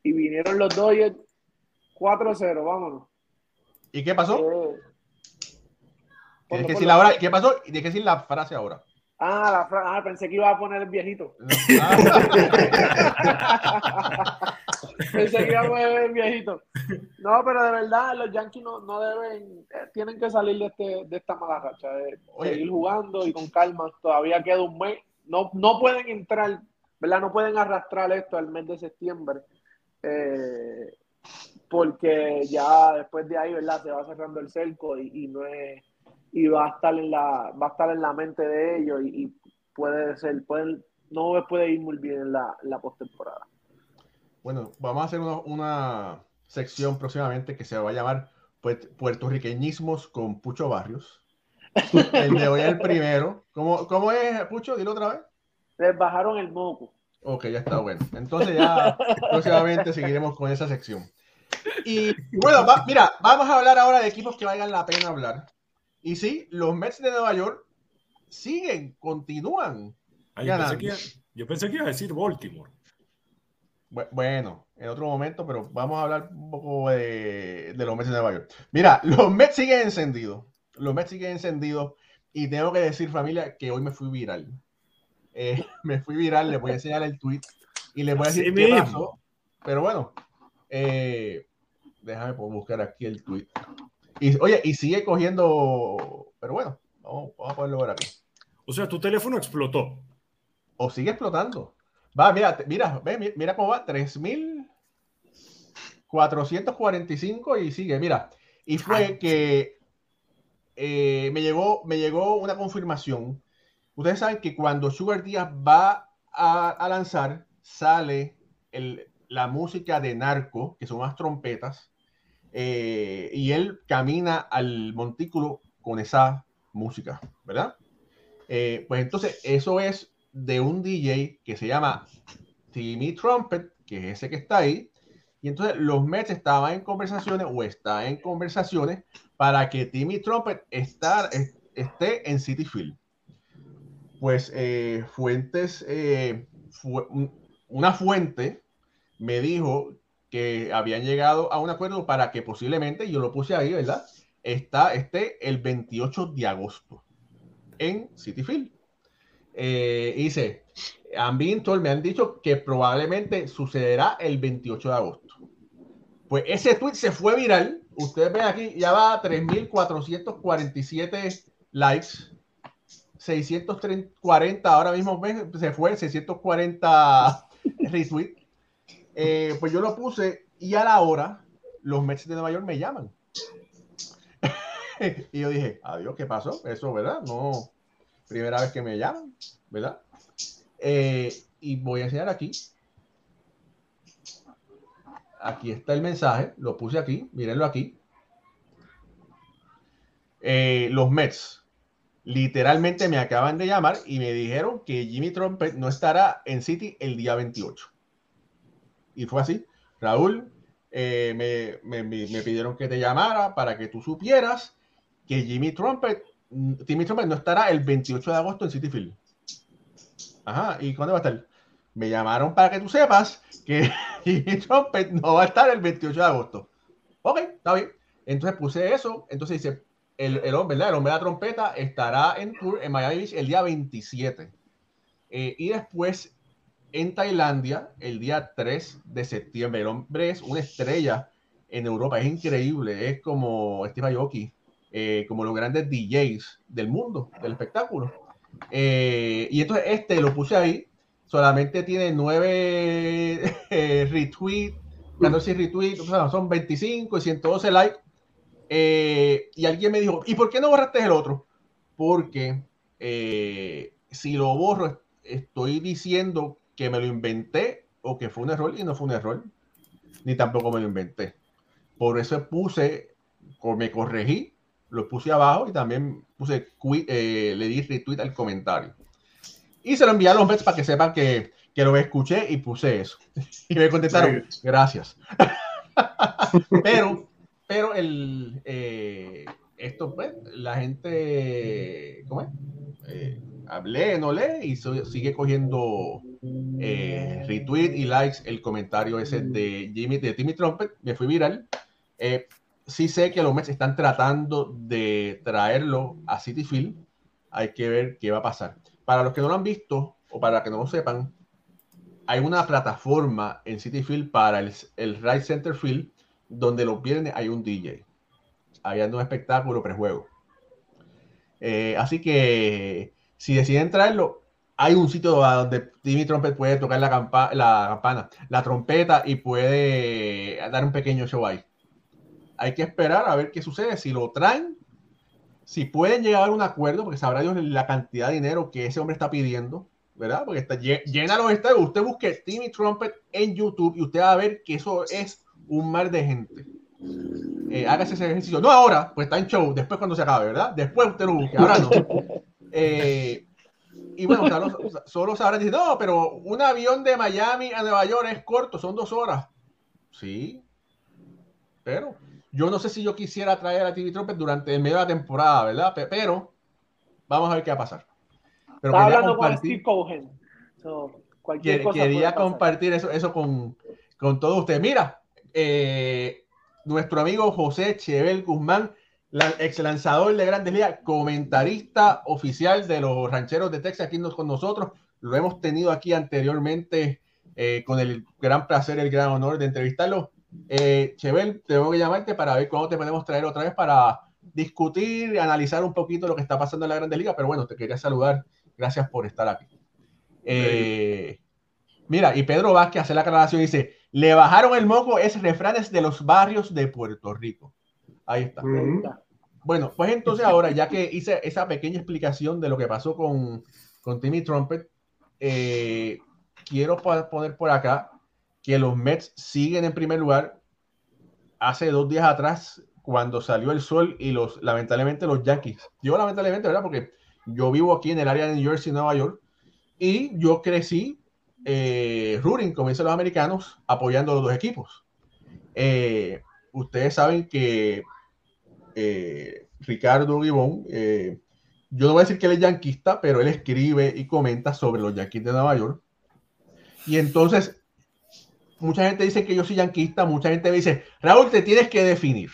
Y vinieron los Dodgers 4-0, vámonos. ¿Y qué pasó? Eh, Tienes que decir la hora, ¿qué pasó? Tienes que decir la frase ahora. Ah, la frase, ah, pensé que iba a poner el viejito. pensé que iba a poner el viejito. No, pero de verdad, los Yankees no, no deben, eh, tienen que salir de, este, de esta mala racha, de seguir jugando y con calma. Todavía queda un mes. No, no pueden entrar, ¿verdad? No pueden arrastrar esto al mes de septiembre. Eh, porque ya después de ahí, ¿verdad? Se va cerrando el cerco y, y no es y va a estar en la, va a estar en la mente de ellos y, y puede ser, pueden, no puede ir muy bien en la, la postemporada. Bueno, vamos a hacer una, una, sección próximamente que se va a llamar Puertorriqueñismos con Pucho Barrios. El de hoy es el primero. ¿Cómo, ¿Cómo es, Pucho? Dilo otra vez. Les bajaron el moco. Ok, ya está bueno. Entonces ya próximamente seguiremos con esa sección. Y bueno, va, mira, vamos a hablar ahora de equipos que valgan la pena hablar. Y sí, los Mets de Nueva York siguen, continúan. Ah, yo, pensé que, yo, pensé que, iba a decir Baltimore. Bueno, en otro momento, pero vamos a hablar un poco de, de, los Mets de Nueva York. Mira, los Mets siguen encendidos. Los Mets siguen encendidos. Y tengo que decir, familia, que hoy me fui viral. Eh, me fui viral, les voy a enseñar el tweet y les voy a decir qué pasó. Pero bueno, eh, déjame buscar aquí el tweet. Y, oye, y sigue cogiendo, pero bueno, vamos, vamos a poderlo ver aquí. O sea, tu teléfono explotó. O sigue explotando. Va, mira, mira, ve, mira cómo va, 3.445 y sigue, mira. Y fue Ay, que eh, me, llegó, me llegó una confirmación. Ustedes saben que cuando Sugar Díaz va a, a lanzar, sale el, la música de Narco, que son unas trompetas, eh, y él camina al montículo con esa música, ¿verdad? Eh, pues entonces eso es de un DJ que se llama Timmy Trumpet, que es ese que está ahí, y entonces los Mets estaban en conversaciones o está en conversaciones para que Timmy Trumpet estar, esté en City Field. Pues eh, fuentes, eh, una fuente me dijo habían llegado a un acuerdo para que posiblemente, yo lo puse ahí, ¿verdad? Está este el 28 de agosto en City Field. Eh, dice, han visto, me han dicho que probablemente sucederá el 28 de agosto. Pues ese tweet se fue viral. Ustedes ven aquí, ya va a 3.447 likes. 640 ahora mismo se fue 640 retweets. Eh, pues yo lo puse y a la hora los Mets de Nueva York me llaman. y yo dije, adiós, ¿qué pasó? Eso, ¿verdad? No, primera vez que me llaman, ¿verdad? Eh, y voy a enseñar aquí. Aquí está el mensaje, lo puse aquí, mírenlo aquí. Eh, los Mets literalmente me acaban de llamar y me dijeron que Jimmy Trumpet no estará en City el día 28 y fue así. Raúl, eh, me, me, me, pidieron que te llamara para que tú supieras que Jimmy Trumpet, Jimmy Trumpet no estará el 28 de agosto en City Field. Ajá, ¿y cuándo va a estar? Me llamaron para que tú sepas que Jimmy Trumpet no va a estar el 28 de agosto. Ok, está bien. Entonces puse eso. Entonces dice, el, el hombre, ¿verdad? El hombre de la trompeta estará en tour en Miami Beach el día 27. Eh, y después en Tailandia el día 3 de septiembre. El hombre es una estrella en Europa, es increíble, es como Steve Aoki, eh, como los grandes DJs del mundo, del espectáculo. Eh, y entonces este lo puse ahí, solamente tiene 9 eh, retweets, 14 retweets, o son 25 y 112 likes. Eh, y alguien me dijo, ¿y por qué no borraste el otro? Porque si lo borro, estoy diciendo que me lo inventé o que fue un error y no fue un error, ni tampoco me lo inventé. Por eso puse, me corregí, lo puse abajo y también puse, eh, le di retweet al comentario. Y se lo envié a los Mets para que sepan que, que lo escuché y puse eso. Y me contestaron, gracias. pero, pero el, eh, esto, pues, la gente, ¿cómo es? Eh, hablé, no lee y sigue cogiendo eh, retweet y likes el comentario ese de Jimmy, de Timmy Trumpet, me fui viral. Eh, sí sé que los Mets están tratando de traerlo a City Field. Hay que ver qué va a pasar. Para los que no lo han visto o para que no lo sepan, hay una plataforma en City Field para el, el Right Center Field donde los viernes hay un DJ. Hay un espectáculo prejuego. Eh, así que si deciden traerlo, hay un sitio donde Timmy Trumpet puede tocar la, la campana, la trompeta y puede dar un pequeño show ahí. Hay que esperar a ver qué sucede. Si lo traen, si pueden llegar a un acuerdo, porque sabrá Dios la cantidad de dinero que ese hombre está pidiendo, ¿verdad? Porque está llena los estadios. Usted busque Timmy Trumpet en YouTube y usted va a ver que eso es un mar de gente. Eh, hágase ese ejercicio. No ahora, pues está en show, después cuando se acabe, ¿verdad? Después usted lo busque, ahora no. Eh, y bueno, solo, solo sabrán decir, no, pero un avión de Miami a Nueva York es corto, son dos horas. Sí, pero yo no sé si yo quisiera traer a TV Trumpet durante el medio de la temporada, ¿verdad? Pero vamos a ver qué va a pasar. Pero Estaba hablando con Steve Cohen. quería compartir eso, eso con, con todos ustedes. Mira, eh, nuestro amigo José Chevel Guzmán, ex lanzador de Grandes Ligas, comentarista oficial de los rancheros de Texas, aquí con nosotros. Lo hemos tenido aquí anteriormente eh, con el gran placer, el gran honor de entrevistarlo. Eh, Chevel, tengo que llamarte para ver cuándo te podemos traer otra vez para discutir y analizar un poquito lo que está pasando en la Grandes Ligas. Pero bueno, te quería saludar. Gracias por estar aquí. Eh, mira, y Pedro Vázquez hace la aclaración y dice: Le bajaron el moco, es refranes de los barrios de Puerto Rico. Ahí está. Bueno, pues entonces ahora, ya que hice esa pequeña explicación de lo que pasó con, con Timmy Trumpet, eh, quiero poner por acá que los Mets siguen en primer lugar. Hace dos días atrás, cuando salió el sol y los, lamentablemente, los Yankees. Yo lamentablemente, ¿verdad? Porque yo vivo aquí en el área de New Jersey, Nueva York, y yo crecí eh, rooting, como dicen los americanos, apoyando a los dos equipos. Eh, ustedes saben que eh, Ricardo Gibón, eh, yo no voy a decir que él es yanquista, pero él escribe y comenta sobre los yanquis de Nueva York. Y entonces, mucha gente dice que yo soy yanquista, mucha gente me dice, Raúl, te tienes que definir.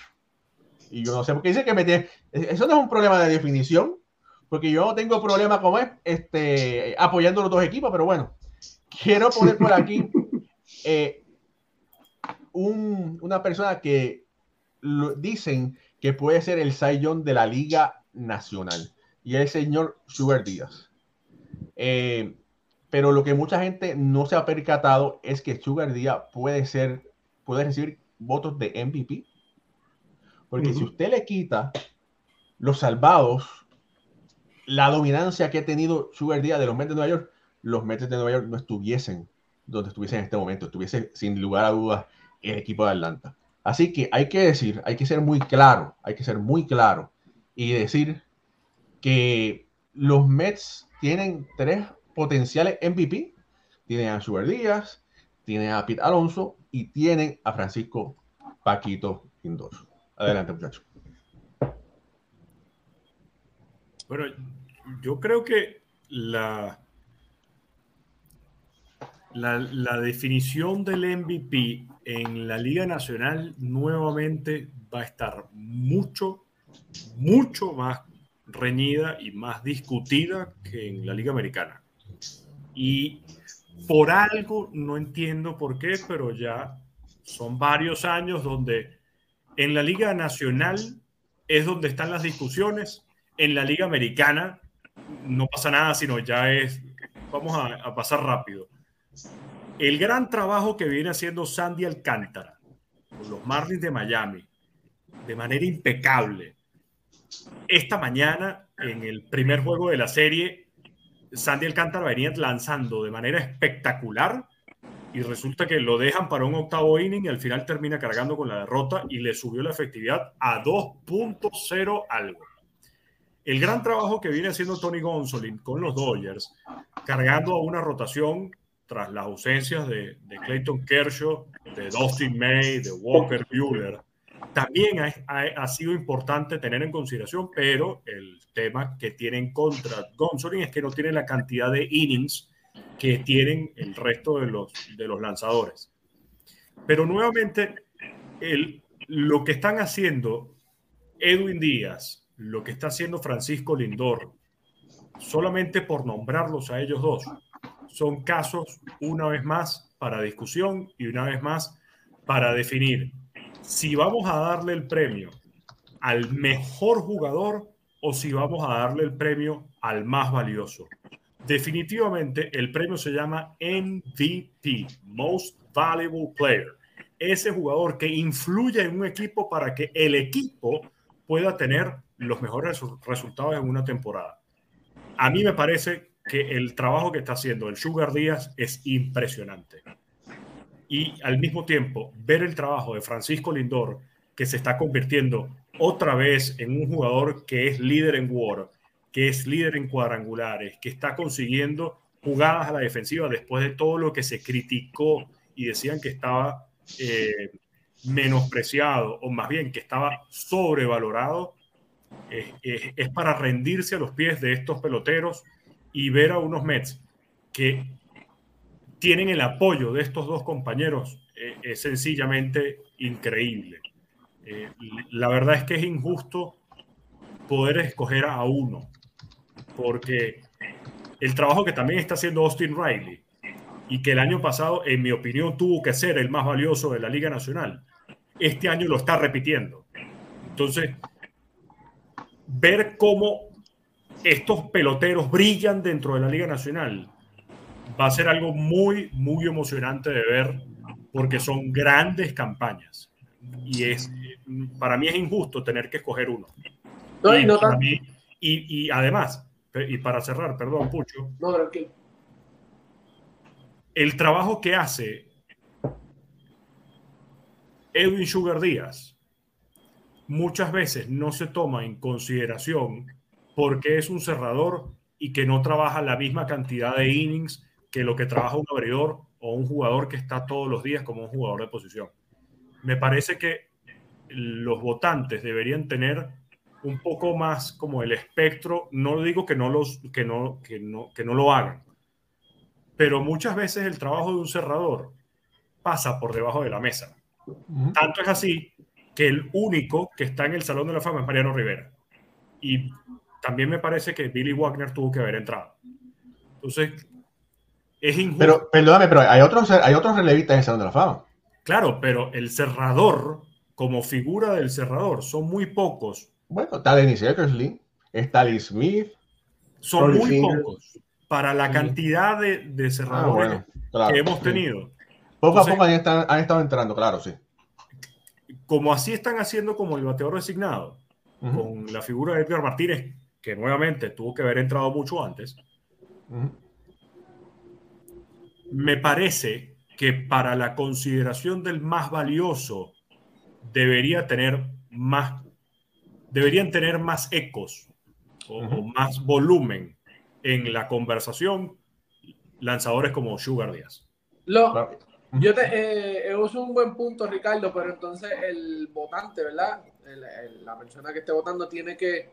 Y yo no sé por qué dice que me tiene... Eso no es un problema de definición, porque yo no tengo problema es este, apoyando los dos equipos, pero bueno, quiero poner por aquí eh, una persona que dicen que puede ser el Saiyón de la Liga Nacional. Y el señor Sugar Díaz. Eh, pero lo que mucha gente no se ha percatado es que Sugar Díaz puede ser, puede recibir votos de MVP. Porque si usted le quita los salvados, la dominancia que ha tenido Sugar Díaz de los Mets de Nueva York, los Mets de Nueva York no estuviesen donde estuviesen en este momento, estuviese sin lugar a dudas el equipo de Atlanta. Así que hay que decir, hay que ser muy claro, hay que ser muy claro y decir que los Mets tienen tres potenciales MVP. Tienen a Sugar Díaz, tienen a Pete Alonso y tienen a Francisco Paquito Quindoso. Adelante, muchachos. Bueno, yo creo que la, la, definición del MVP en la Liga Nacional nuevamente va a estar mucho, mucho más reñida y más discutida que en la Liga Americana. Y por algo, no entiendo por qué, pero ya son varios años donde en la Liga Nacional es donde están las discusiones, en la Liga Americana no pasa nada, sino ya es, vamos a, a pasar rápido el gran trabajo que viene haciendo Sandy Alcántara con los Marlins de Miami, de manera impecable. Esta mañana, en el primer juego de la serie, Sandy Alcántara venía lanzando de manera espectacular y resulta que lo dejan para un octavo inning y al final termina cargando con la derrota y le subió la efectividad a 2.0 algo. El gran trabajo que viene haciendo Tony Gonsolin con los Dodgers, cargando a una rotación tras las ausencias de, Clayton Kershaw, de Dustin May, de Walker Buehler, también ha, sido importante tener en consideración, pero el tema que tienen contra Gonsolin es que no tiene la cantidad de innings que tienen el resto de los, de los lanzadores. Pero nuevamente, el, lo que están haciendo Edwin Díaz, lo que está haciendo Francisco Lindor, solamente por nombrarlos a ellos dos, son casos una vez más para discusión y una vez más para definir si vamos a darle el premio al mejor jugador o si vamos a darle el premio al más valioso. Definitivamente el premio se llama MVP, Most Valuable Player. Ese jugador que influye en un equipo para que el equipo pueda tener los mejores resultados en una temporada. A mí me parece que el trabajo que está haciendo el Sugar Díaz es impresionante. Y al mismo tiempo, ver el trabajo de Francisco Lindor, que se está convirtiendo otra vez en un jugador que es líder en War, que es líder en cuadrangulares, que está consiguiendo jugadas a la defensiva después de todo lo que se criticó y decían que estaba eh, menospreciado o más bien que estaba sobrevalorado, es para rendirse a los pies de estos peloteros y ver a unos Mets que tienen el apoyo de estos dos compañeros eh, es sencillamente increíble. Eh, la verdad es que es injusto poder escoger a uno porque el trabajo que también está haciendo Austin Riley y que el año pasado, en mi opinión, tuvo que ser el más valioso de la Liga Nacional, este año lo está repitiendo. Entonces, ver cómo estos peloteros brillan dentro de la Liga Nacional va a ser algo muy, muy emocionante de ver porque son grandes campañas. Y es, para mí es injusto tener que escoger uno. y, y además, y para cerrar, perdón, Pucho. No, El trabajo que hace Edwin Sugar Díaz muchas veces no se toma en consideración porque es un cerrador y que no trabaja la misma cantidad de innings que lo que trabaja un abridor o un jugador que está todos los días como un jugador de posición. Me parece que los votantes deberían tener un poco más como el espectro, no digo que no, los, que no, que no, que no lo hagan, pero muchas veces el trabajo de un cerrador pasa por debajo de la mesa. Tanto es así que el único que está en el Salón de la Fama es Mariano Rivera. Y también me parece que Billy Wagner tuvo que haber entrado. Entonces, es injusto. Pero, perdóname, pero hay otros, hay otros relevistas en el Salón de la Fama. Claro, pero el cerrador, como figura del cerrador, son muy pocos bueno, está Dennis Eckersley, está Lee Smith. Son muy pocos para la cantidad de, de cerradores ah, que hemos tenido. Poco a poco han estado, entrando, claro, sí. Como así están haciendo como el bateador designado, con la figura de Edgar Martínez, que nuevamente tuvo que haber entrado mucho antes, me parece que para la consideración del más valioso debería tener más deberían tener más ecos o, más volumen en la conversación lanzadores como Sugar Díaz. Lo, yo te eh, es un buen punto, Ricardo, pero entonces el votante, ¿verdad? la persona que esté votando tiene que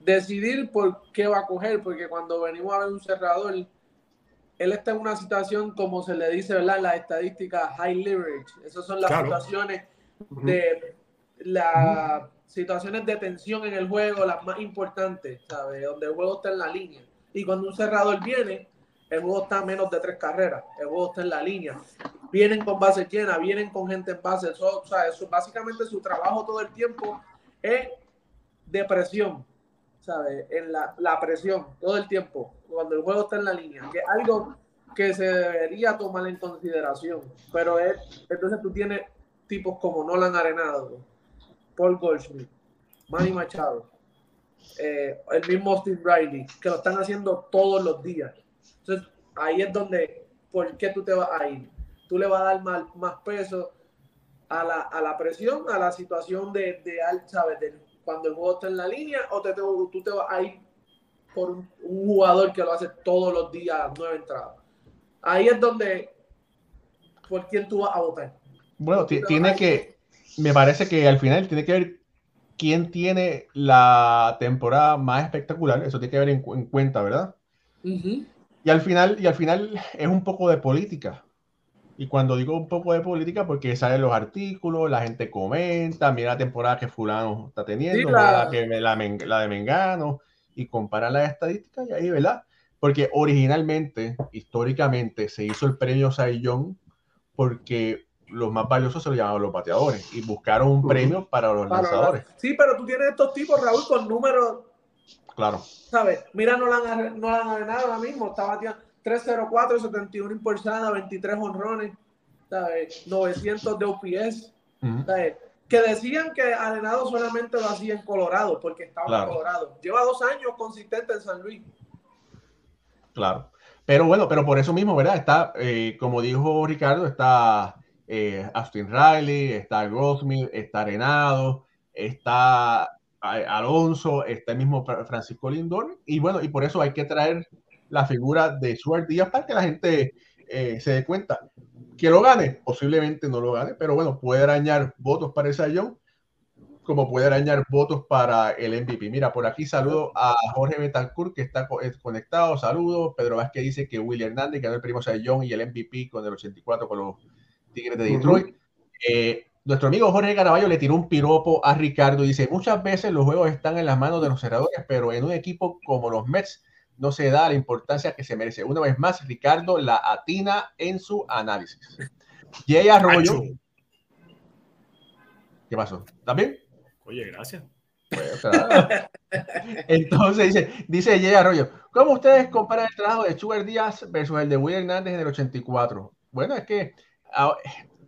decidir por qué va a coger, porque cuando venimos a ver un cerrador, él está en una situación, como se le dice, ¿verdad? Las estadísticas, high leverage. Esas son las situaciones de la situaciones de tensión en el juego, las más importantes, ¿sabes? Donde el juego está en la línea. Y cuando un cerrador viene, el juego está a menos de tres carreras, el juego está en la línea. Vienen con base llena, vienen con gente en base. Eso, o sea, eso, básicamente su trabajo todo el tiempo es de presión, ¿sabes? En la, la presión, todo el tiempo, cuando el juego está en la línea. Que algo que se debería tomar en consideración. Pero es, entonces tú tienes tipos como Nolan Arenado, Paul Goldschmidt, Manny Machado, eh, el mismo Austin Riley, que lo están haciendo todos los días. Entonces, ahí es donde, ¿por qué tú te vas a ir? Tú le vas a dar más, más peso a la, a la, presión, a la situación de, de ¿sabes? Cuando el juego está en la línea, o te, tú te vas a ir por un, jugador que lo hace todos los días, nueve entradas. Ahí es donde, ¿por quién tú vas a votar? Bueno, tiene que, me parece que al final tiene que ver quién tiene la temporada más espectacular, eso tiene que ver en, cuenta, ¿verdad? Y al final, y al final es un poco de política. Y cuando digo un poco de política, porque salen los artículos, la gente comenta, mira la temporada que fulano está teniendo, la... que la, la, de Mengano, y compara las estadísticas y ahí, ¿verdad? Porque originalmente, históricamente, se hizo el premio Cy porque los más valiosos se lo llamaban los bateadores y buscaron un premio para los lanzadores. Sí, pero tú tienes estos tipos, Raúl, con números. Claro. ¿Sabes? Mira, no la han, no han arenado ahora mismo. Está bateando 304, 71 impulsadas, 23 honrones, ¿sabes? 900 de OPS. ¿sabes? Que decían que Arenado solamente lo hacía en Colorado, porque estaba en Colorado. Lleva dos años consistente en San Luis. Claro. Pero bueno, pero por eso mismo, ¿verdad? Está, eh, como dijo Ricardo, está eh, Austin Riley, está Goldsmith, está Arenado, está Alonso, está el mismo Francisco Lindor, y bueno, y por eso hay que traer la figura de Suárez Díaz para que la gente eh, se dé cuenta. Que lo gane, posiblemente no lo gane, pero bueno, puede arañar votos para el Sayón, como puede arañar votos para el MVP. Mira, por aquí saludo a Jorge Betancourt, que está conectado, saludos. Pedro Vázquez dice que William Hernández ganó el primo Sayón y el MVP con el 84 con los Tigres de Detroit. Eh, nuestro amigo Jorge Caraballo le tiró un piropo a Ricardo y dice, muchas veces los juegos están en las manos de los cerradores, pero en un equipo como los Mets no se da la importancia que se merece. Una vez más, Ricardo la atina en su análisis. Jay Arroyo. ¿Qué pasó? ¿También? Oye, gracias. Entonces dice, dice Jay Arroyo, ¿cómo ustedes comparan el trabajo de Sugar Díaz versus el de Will Hernández en el 84? Bueno, es que Ah,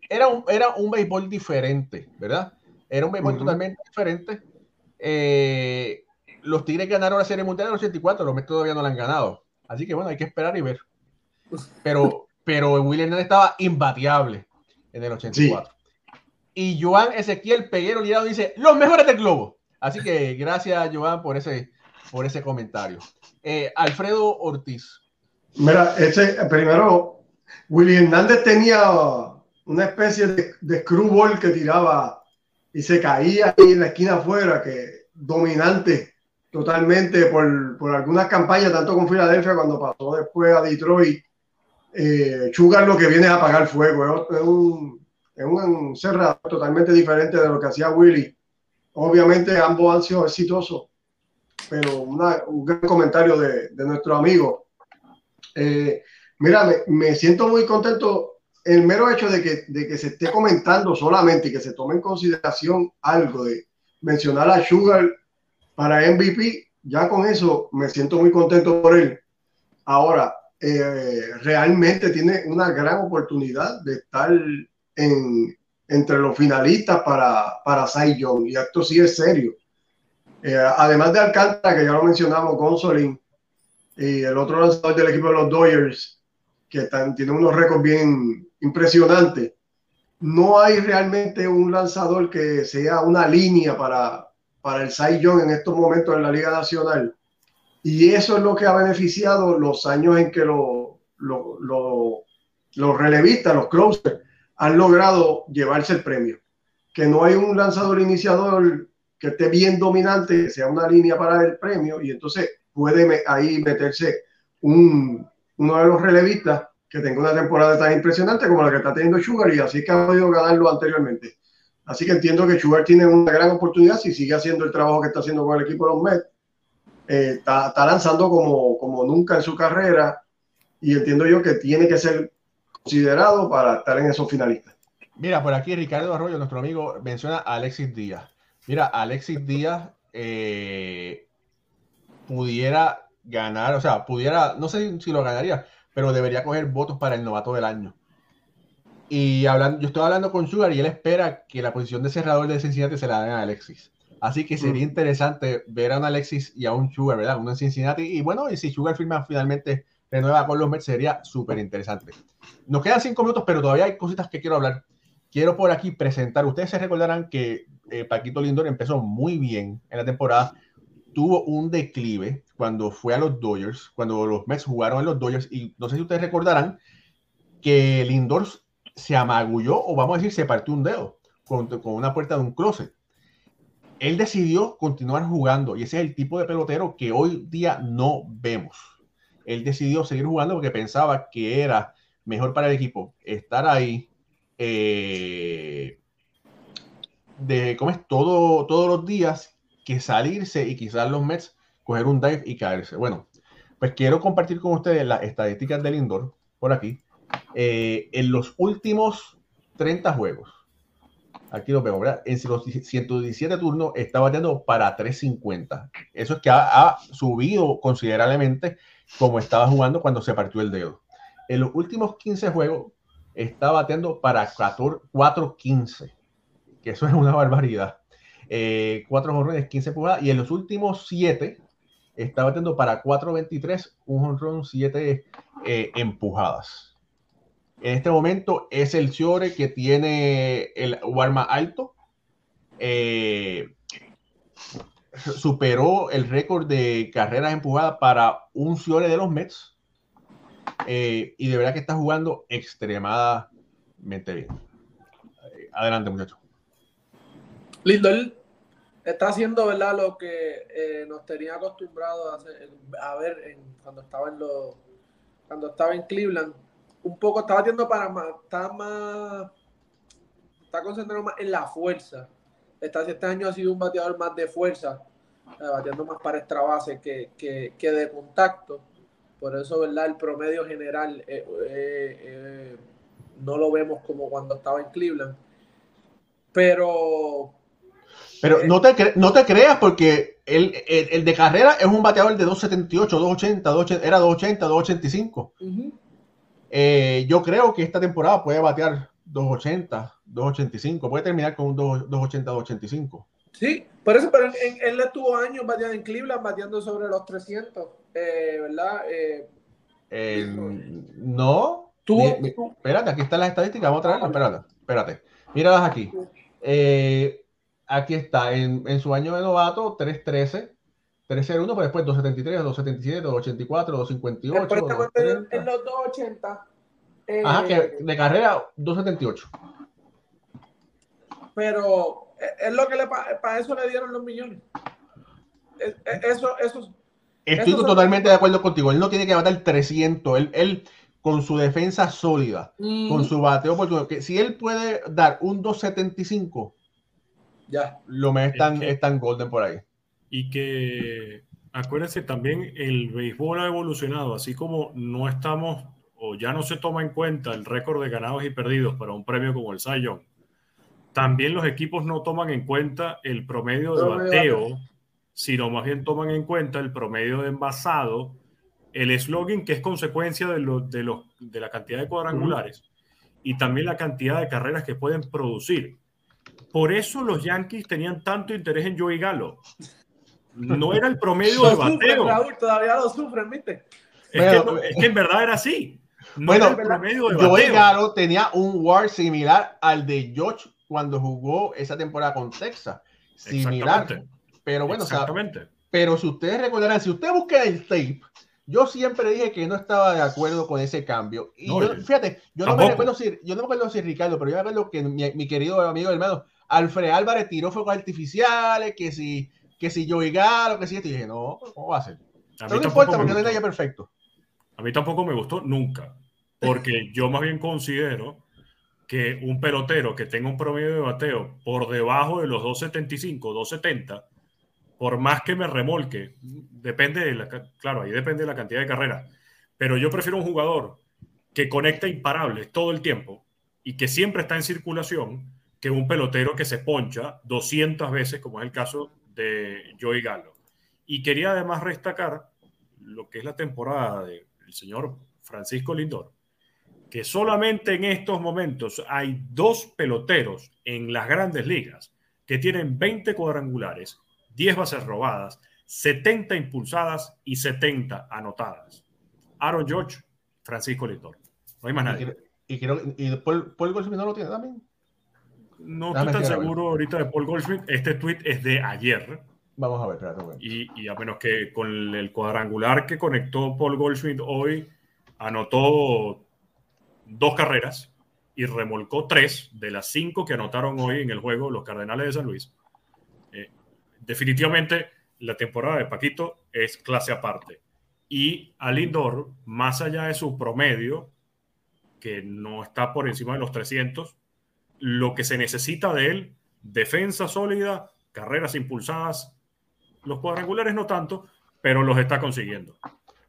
era un, era un béisbol diferente, ¿verdad? Era un béisbol totalmente diferente. Eh, los Tigres ganaron la Serie Mundial en el 84, los Mets todavía no la han ganado. Así que bueno, hay que esperar y ver. Pero, pero William estaba imbateable en el 84. Y Joan Ezequiel Peguero Lirado dice, los mejores del globo. Así que gracias, Joan, por ese, por ese comentario. Eh, Alfredo Ortiz. Mira, ese, primero, Willy Hernández tenía una especie de, de screwball que tiraba y se caía ahí en la esquina afuera, que dominante totalmente por, por algunas campañas, tanto con Filadelfia cuando pasó después a Detroit. Eh, Sugar lo que viene es apagar fuego, es un, es un cerrado totalmente diferente de lo que hacía Willy. Obviamente ambos han sido exitosos, pero un comentario de, de nuestro amigo. Eh, Mira, me, siento muy contento el mero hecho de que, de que se esté comentando solamente y que se tome en consideración algo de mencionar a Sugar para MVP, ya con eso me siento muy contento por él. Ahora, eh, realmente tiene una gran oportunidad de estar en, entre los finalistas para, para Cy Young, y esto sí es serio. Eh, además de Alcántara, que ya lo mencionamos, Gonzolin, y el otro lanzador del equipo de los Dodgers, que tienen unos récords bien impresionantes. No hay realmente un lanzador que sea una línea para, para el Cy Young en estos momentos en la Liga Nacional. Y eso es lo que ha beneficiado los años en que lo, los relevistas, los closers, han logrado llevarse el premio. Que no hay un lanzador iniciador que esté bien dominante, que sea una línea para el premio, y entonces puede ahí meterse un, uno de los relevistas que tenga una temporada tan impresionante como la que está teniendo Sugar y así que ha podido ganarlo anteriormente. Así que entiendo que Sugar tiene una gran oportunidad si sigue haciendo el trabajo que está haciendo con el equipo de los Mets. Eh, está, lanzando como, como nunca en su carrera y entiendo yo que tiene que ser considerado para estar en esos finalistas. Mira, por aquí Ricardo Arroyo, nuestro amigo, menciona a Alexis Díaz. Mira, Alexis Díaz eh, pudiera ganar, o sea, pudiera, no sé si lo ganaría, pero debería coger votos para el novato del año. Y hablando, yo estoy hablando con Sugar y él espera que la posición de cerrador de Cincinnati se la den a Alexis. Así que sería interesante ver a un Alexis y a un Sugar, ¿verdad? Uno en Cincinnati. Y bueno, y si Sugar firma finalmente renueva con los Mets, sería súper interesante. Nos quedan cinco minutos, pero todavía hay cositas que quiero hablar. Quiero por aquí presentar. Ustedes se recordarán que eh, Paquito Lindor empezó muy bien en la temporada. Tuvo un declive cuando fue a los Dodgers, cuando los Mets jugaron en los Dodgers. Y no sé si ustedes recordarán que Lindor se amagulló, o vamos a decir, se partió un dedo con, con una puerta de un closet. Él decidió continuar jugando y ese es el tipo de pelotero que hoy día no vemos. Él decidió seguir jugando porque pensaba que era mejor para el equipo estar ahí eh, de cómo es todo todos los días que salirse y quizás los Mets coger un dive y caerse. Bueno, pues quiero compartir con ustedes las estadísticas del indoor por aquí. Eh, en los últimos 30 juegos, aquí lo vemos, ¿verdad? En los 117 turnos está bateando para 350. Eso es que ha, ha, subido considerablemente como estaba jugando cuando se partió el dedo. En los últimos 15 juegos está bateando para 4.15, que eso es una barbaridad. Eh, 4 jonrones, 15 pulgadas, y en los últimos 7 está batiendo para 4.23, un jonrón, 7 eh, empujadas. En este momento es el Ciore que tiene el Warma alto. Eh, superó el récord de carreras empujadas para un Ciore de los Mets. Eh, y de verdad que está jugando extremadamente bien. Adelante, muchachos. Lindor está haciendo ¿verdad? lo que eh, nos tenía acostumbrado a, hacer, ver cuando estaba en los cuando estaba en Cleveland. Un poco estaba haciendo para más, está más, está concentrado más en la fuerza. Está, este año ha sido un bateador más de fuerza, eh, bateando más para extra base que, que, que, de contacto. Por eso, ¿verdad? El promedio general eh, eh, eh, no lo vemos como cuando estaba en Cleveland. Pero pero no te, no te creas porque el, el, el, de carrera es un bateador de 278, 280, 280 era 280, 285. Uh -huh. Eh, yo creo que esta temporada puede batear 280, 285, puede terminar con un 280, 285. Sí, por eso, pero en, él estuvo años bateando en Cleveland, bateando sobre los 300, eh, ¿verdad? Eh, no. ¿Tú, mi, mi, espérate, aquí están las estadísticas, vamos a traerlas, espérate, espérate. Míralas aquí. Aquí está, en, en, su año de novato, 313, 301, pero después 273, 277, 284, 258. Después 230. en los 280. Eh, Ajá, que de carrera 278. Pero es lo que le para eso le dieron los millones. Eso, eso. Estoy eso totalmente de acuerdo contigo. Él no tiene que bater 300. Él, él con su defensa sólida, mm. con su bateo oportuno, que si él puede dar un 275 ya. Lo me están, es que, están golden por ahí. Y que acuérdense también, el béisbol ha evolucionado, así como no estamos o ya no se toma en cuenta el récord de ganados y perdidos para un premio como el Cy Young. También los equipos no toman en cuenta el promedio de bateo, sino más bien toman en cuenta el promedio de envasado, el slogan que es consecuencia de, lo, de, lo, de la cantidad de cuadrangulares y también la cantidad de carreras que pueden producir. Por eso los Yankees tenían tanto interés en Joey Galo. No era el promedio de bateo. Raúl, todavía lo sufren, ¿viste? Es, bueno, que, no, es, que, en verdad era así. No bueno, era el promedio de Joey Galo tenía un WAR similar al de George cuando jugó esa temporada con Texas. Similar. Pero bueno, Exactamente. O sea, pero si ustedes recordarán, si usted busca el tape, yo siempre dije que no estaba de acuerdo con ese cambio. Y no, yo, fíjate, yo no, me recuerdo si, yo no me acuerdo si Ricardo, pero yo me acuerdo que mi, mi querido amigo hermano Alfred Álvarez tiró fuegos artificiales, que si, que si yo Galo, que si esto. Y dije, no, ¿cómo va a ser? A no importa porque no es nadie perfecto. A mí tampoco me gustó nunca, porque yo más bien considero que un pelotero que tenga un promedio de bateo por debajo de los 275, 270, por más que me remolque, depende de la, claro, ahí depende de la cantidad de carreras, pero yo prefiero un jugador que conecta imparables todo el tiempo y que siempre está en circulación que un pelotero que se poncha 200 veces, como es el caso de Joey Galo. Y quería además destacar lo que es la temporada del señor Francisco Lindor, que solamente en estos momentos hay dos peloteros en las grandes ligas que tienen 20 cuadrangulares, 10 bases robadas, 70 impulsadas y 70 anotadas. Aaron George, Francisco Lindor. No hay más nadie. Y, creo, y Paul, Paul Goldschmidt no lo tiene también. No estoy tan seguro ahorita de Paul Goldschmidt. Este tweet es de ayer. Vamos a ver, espérate. Y, y, a menos que con el cuadrangular que conectó Paul Goldschmidt hoy, anotó dos carreras y remolcó tres de las cinco que anotaron hoy en el juego los Cardenales de San Luis. Eh, definitivamente la temporada de Paquito es clase aparte. Y a Lindor, más allá de su promedio, que no está por encima de los 300, lo que se necesita de él, defensa sólida, carreras impulsadas, los cuadrangulares no tanto, pero los está consiguiendo.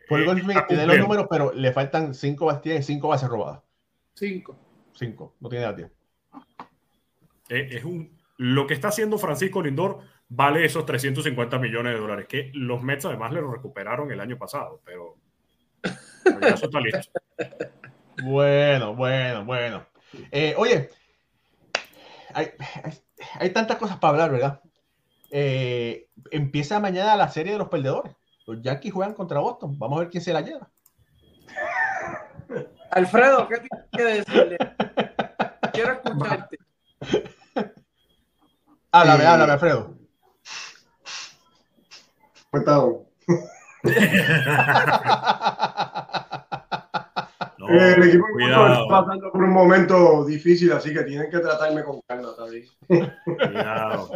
Por el eh, tiene los números, pero le faltan cinco bastias y cinco bases robadas. Cinco. Cinco, no tiene nadie. Eh, es un, lo que está haciendo Francisco Lindor vale esos 350 millones de dólares, que los Mets además le lo recuperaron el año pasado, pero, eso está listo. Bueno, bueno, bueno. Eh, oye, hay, hay, tantas cosas para hablar, ¿verdad? Eh, empieza mañana la serie de los perdedores. Los Yankees juegan contra Boston. Vamos a ver quién se la lleva. Alfredo, ¿qué tienes que decirle? Quiero escucharte. Háblame, háblame, Alfredo. El equipo está pasando por un momento difícil, así que tienen que tratarme con calma también. Cuidado,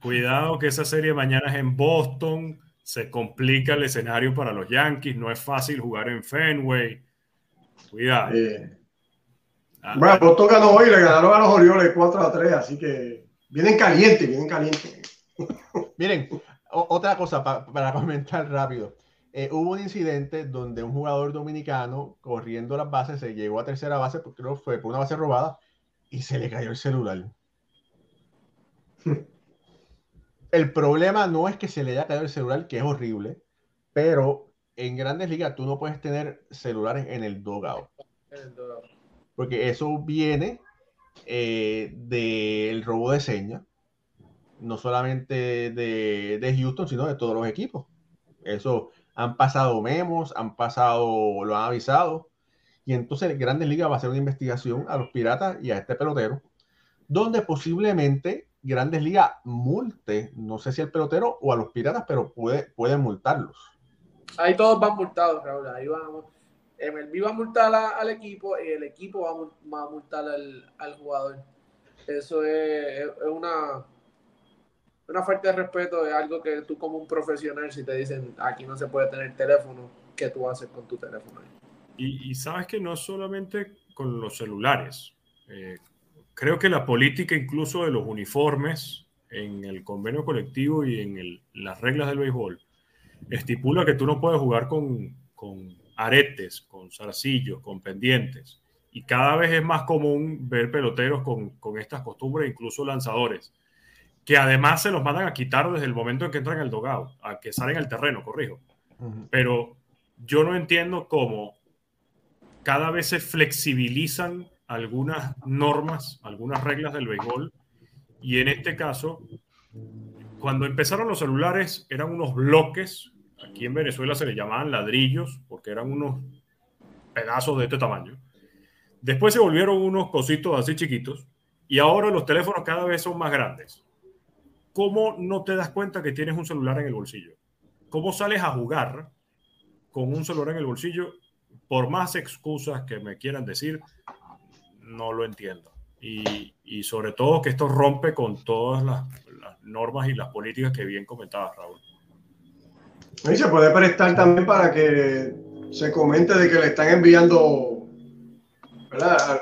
cuidado que esa serie mañana es en Boston, se complica el escenario para los Yankees, no es fácil jugar en Fenway. Cuidado. Ah, bueno, Boston ganó hoy, le ganaron a los Orioles 4 a 3, así que vienen calientes, vienen calientes. Miren, otra cosa para comentar rápido. Eh, hubo un incidente donde un jugador dominicano corriendo las bases se llegó a tercera base porque creo fue por una base robada y se le cayó el celular. el problema no es que se le haya caído el celular, que es horrible, pero en grandes ligas tú no puedes tener celulares en el dogout. Porque eso viene eh, del robo de señas, no solamente de, de Houston, sino de todos los equipos. Eso han pasado memos, han pasado, lo han avisado. Y entonces Grandes Ligas va a hacer una investigación a los piratas y a este pelotero, donde posiblemente Grandes Ligas multe, no sé si al pelotero o a los piratas, pero puede, puede multarlos. Ahí todos van multados, Raúl. Ahí vamos. MLB va a multar al equipo y el equipo va a, multar al, jugador. Eso es una una falta de respeto es algo que tú como un profesional, si te dicen aquí no se puede tener teléfono, ¿qué tú haces con tu teléfono? Y, sabes que no solamente con los celulares. Eh, creo que la política incluso de los uniformes en el convenio colectivo y en las reglas del béisbol estipula que tú no puedes jugar con, con aretes, con zarcillos, con pendientes. Y cada vez es más común ver peloteros con, con estas costumbres, incluso lanzadores que además se los mandan a quitar desde el momento en que entran al dogado, a que salen al terreno, corrijo. Pero yo no entiendo cómo cada vez se flexibilizan algunas normas, algunas reglas del béisbol, y en este caso, cuando empezaron los celulares eran unos bloques, aquí en Venezuela se le llamaban ladrillos, porque eran unos pedazos de este tamaño. Después se volvieron unos cositos así chiquitos, y ahora los teléfonos cada vez son más grandes. ¿Cómo no te das cuenta que tienes un celular en el bolsillo? ¿Cómo sales a jugar con un celular en el bolsillo? Por más excusas que me quieran decir, no lo entiendo. Y, sobre todo que esto rompe con todas las, normas y las políticas que bien comentabas, Raúl. Y se puede prestar también para que se comente de que le están enviando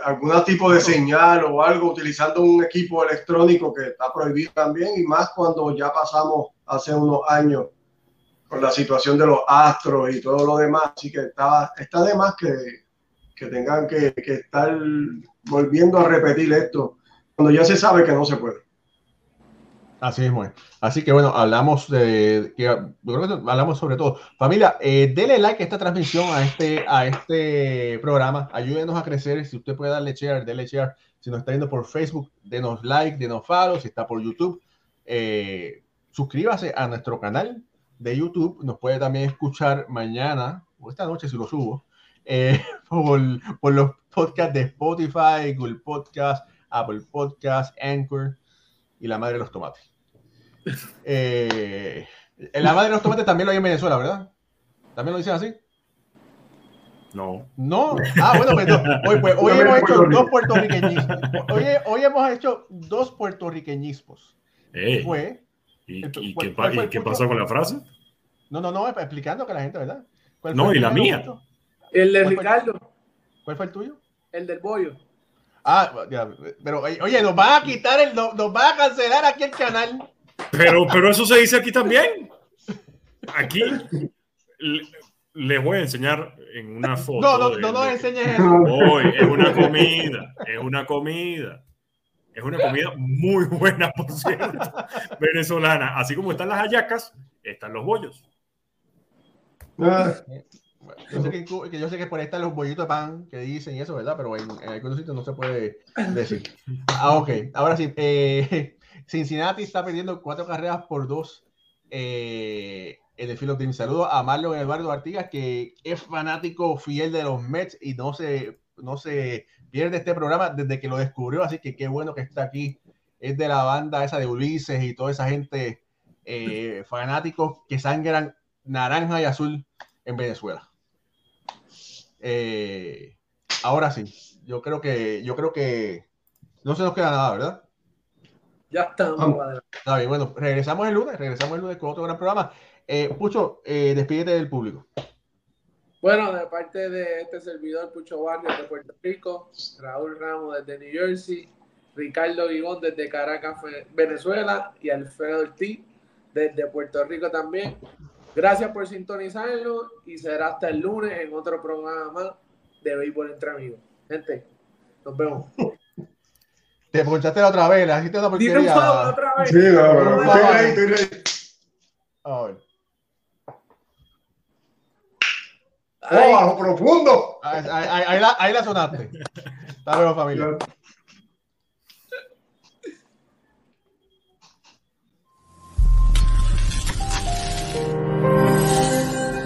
algún tipo de señal o algo utilizando un equipo electrónico que está prohibido también y más cuando ya pasamos hace unos años con la situación de los astros y todo lo demás. Así que está, está de más que, que tengan que, que estar volviendo a repetir esto cuando ya se sabe que no se puede. Así es. Así que bueno, hablamos de, que, hablamos sobre todo. Familia, eh, dele like a esta transmisión, a este, a este programa. Ayúdenos a crecer. Si usted puede darle share, dele share. Si nos está viendo por Facebook, denos like, denos follow. Si está por YouTube, eh, suscríbase a nuestro canal de YouTube. Nos puede también escuchar mañana o esta noche si lo subo eh, por, por los podcasts de Spotify, Google Podcast, Apple Podcast, Anchor y la madre de los tomates. Eh, la madre de los tomates también lo hay en Venezuela, ¿verdad? ¿También lo dicen así? No. No. Ah, bueno, pues, hoy, pues, hoy hemos hecho dos puertorriqueñismos. Hoy, hoy, hemos hecho dos puertorriqueñismos. fue, ¿Y, y qué, qué pasó con la frase? No, no, no, explicando que la gente, ¿verdad? No, y la mía. El de Ricardo. ¿Cuál fue el tuyo? El del bollo. Ah, pero oye, nos van a quitar el, nos, nos van a cancelar aquí el canal. Pero, pero eso se dice aquí también. Aquí les voy a enseñar en una foto. No, no, no nos enseñes eso. Hoy es una comida, es una comida. Es una comida muy buena, por cierto, venezolana. Así como están las hallacas, están los bollos. Ah. Yo sé que, yo sé que por ahí están los bollitos de pan que dicen y eso, ¿verdad? Pero en, algunos sitios no se puede decir. Ah, ok. Ahora sí. Eh, Cincinnati está perdiendo cuatro carreras por dos eh, en el Field Team. Saludos a Marlon Eduardo Artigas, que es fanático fiel de los Mets y no se, no se pierde este programa desde que lo descubrió. Así que qué bueno que está aquí. Es de la banda esa de Ulises y toda esa gente eh, fanáticos que sangran naranja y azul en Venezuela. Eh, ahora sí, yo creo que, yo creo que no se nos queda nada, ¿verdad? Ya estamos. Está bien, bueno, regresamos el lunes, regresamos el lunes con otro gran programa. Eh, Pucho, eh, despídete del público. Bueno, de parte de este servidor, Pucho Barrio de Puerto Rico, Raúl Ramos desde New Jersey, Ricardo Vigón desde Caracas, Venezuela y Alfredo Ortiz desde Puerto Rico también. Gracias por sintonizarlo y será hasta el lunes en otro programa más de Béisbol entre Amigos. Gente, nos vemos. Te ponchaste la otra vez, así te una porquería. otra vez. Sí, no, estoy estoy ahí. A ver. Oh, bajo profundo. Ahí, ahí, ahí, la, ahí la sonaste. Hasta luego, familia.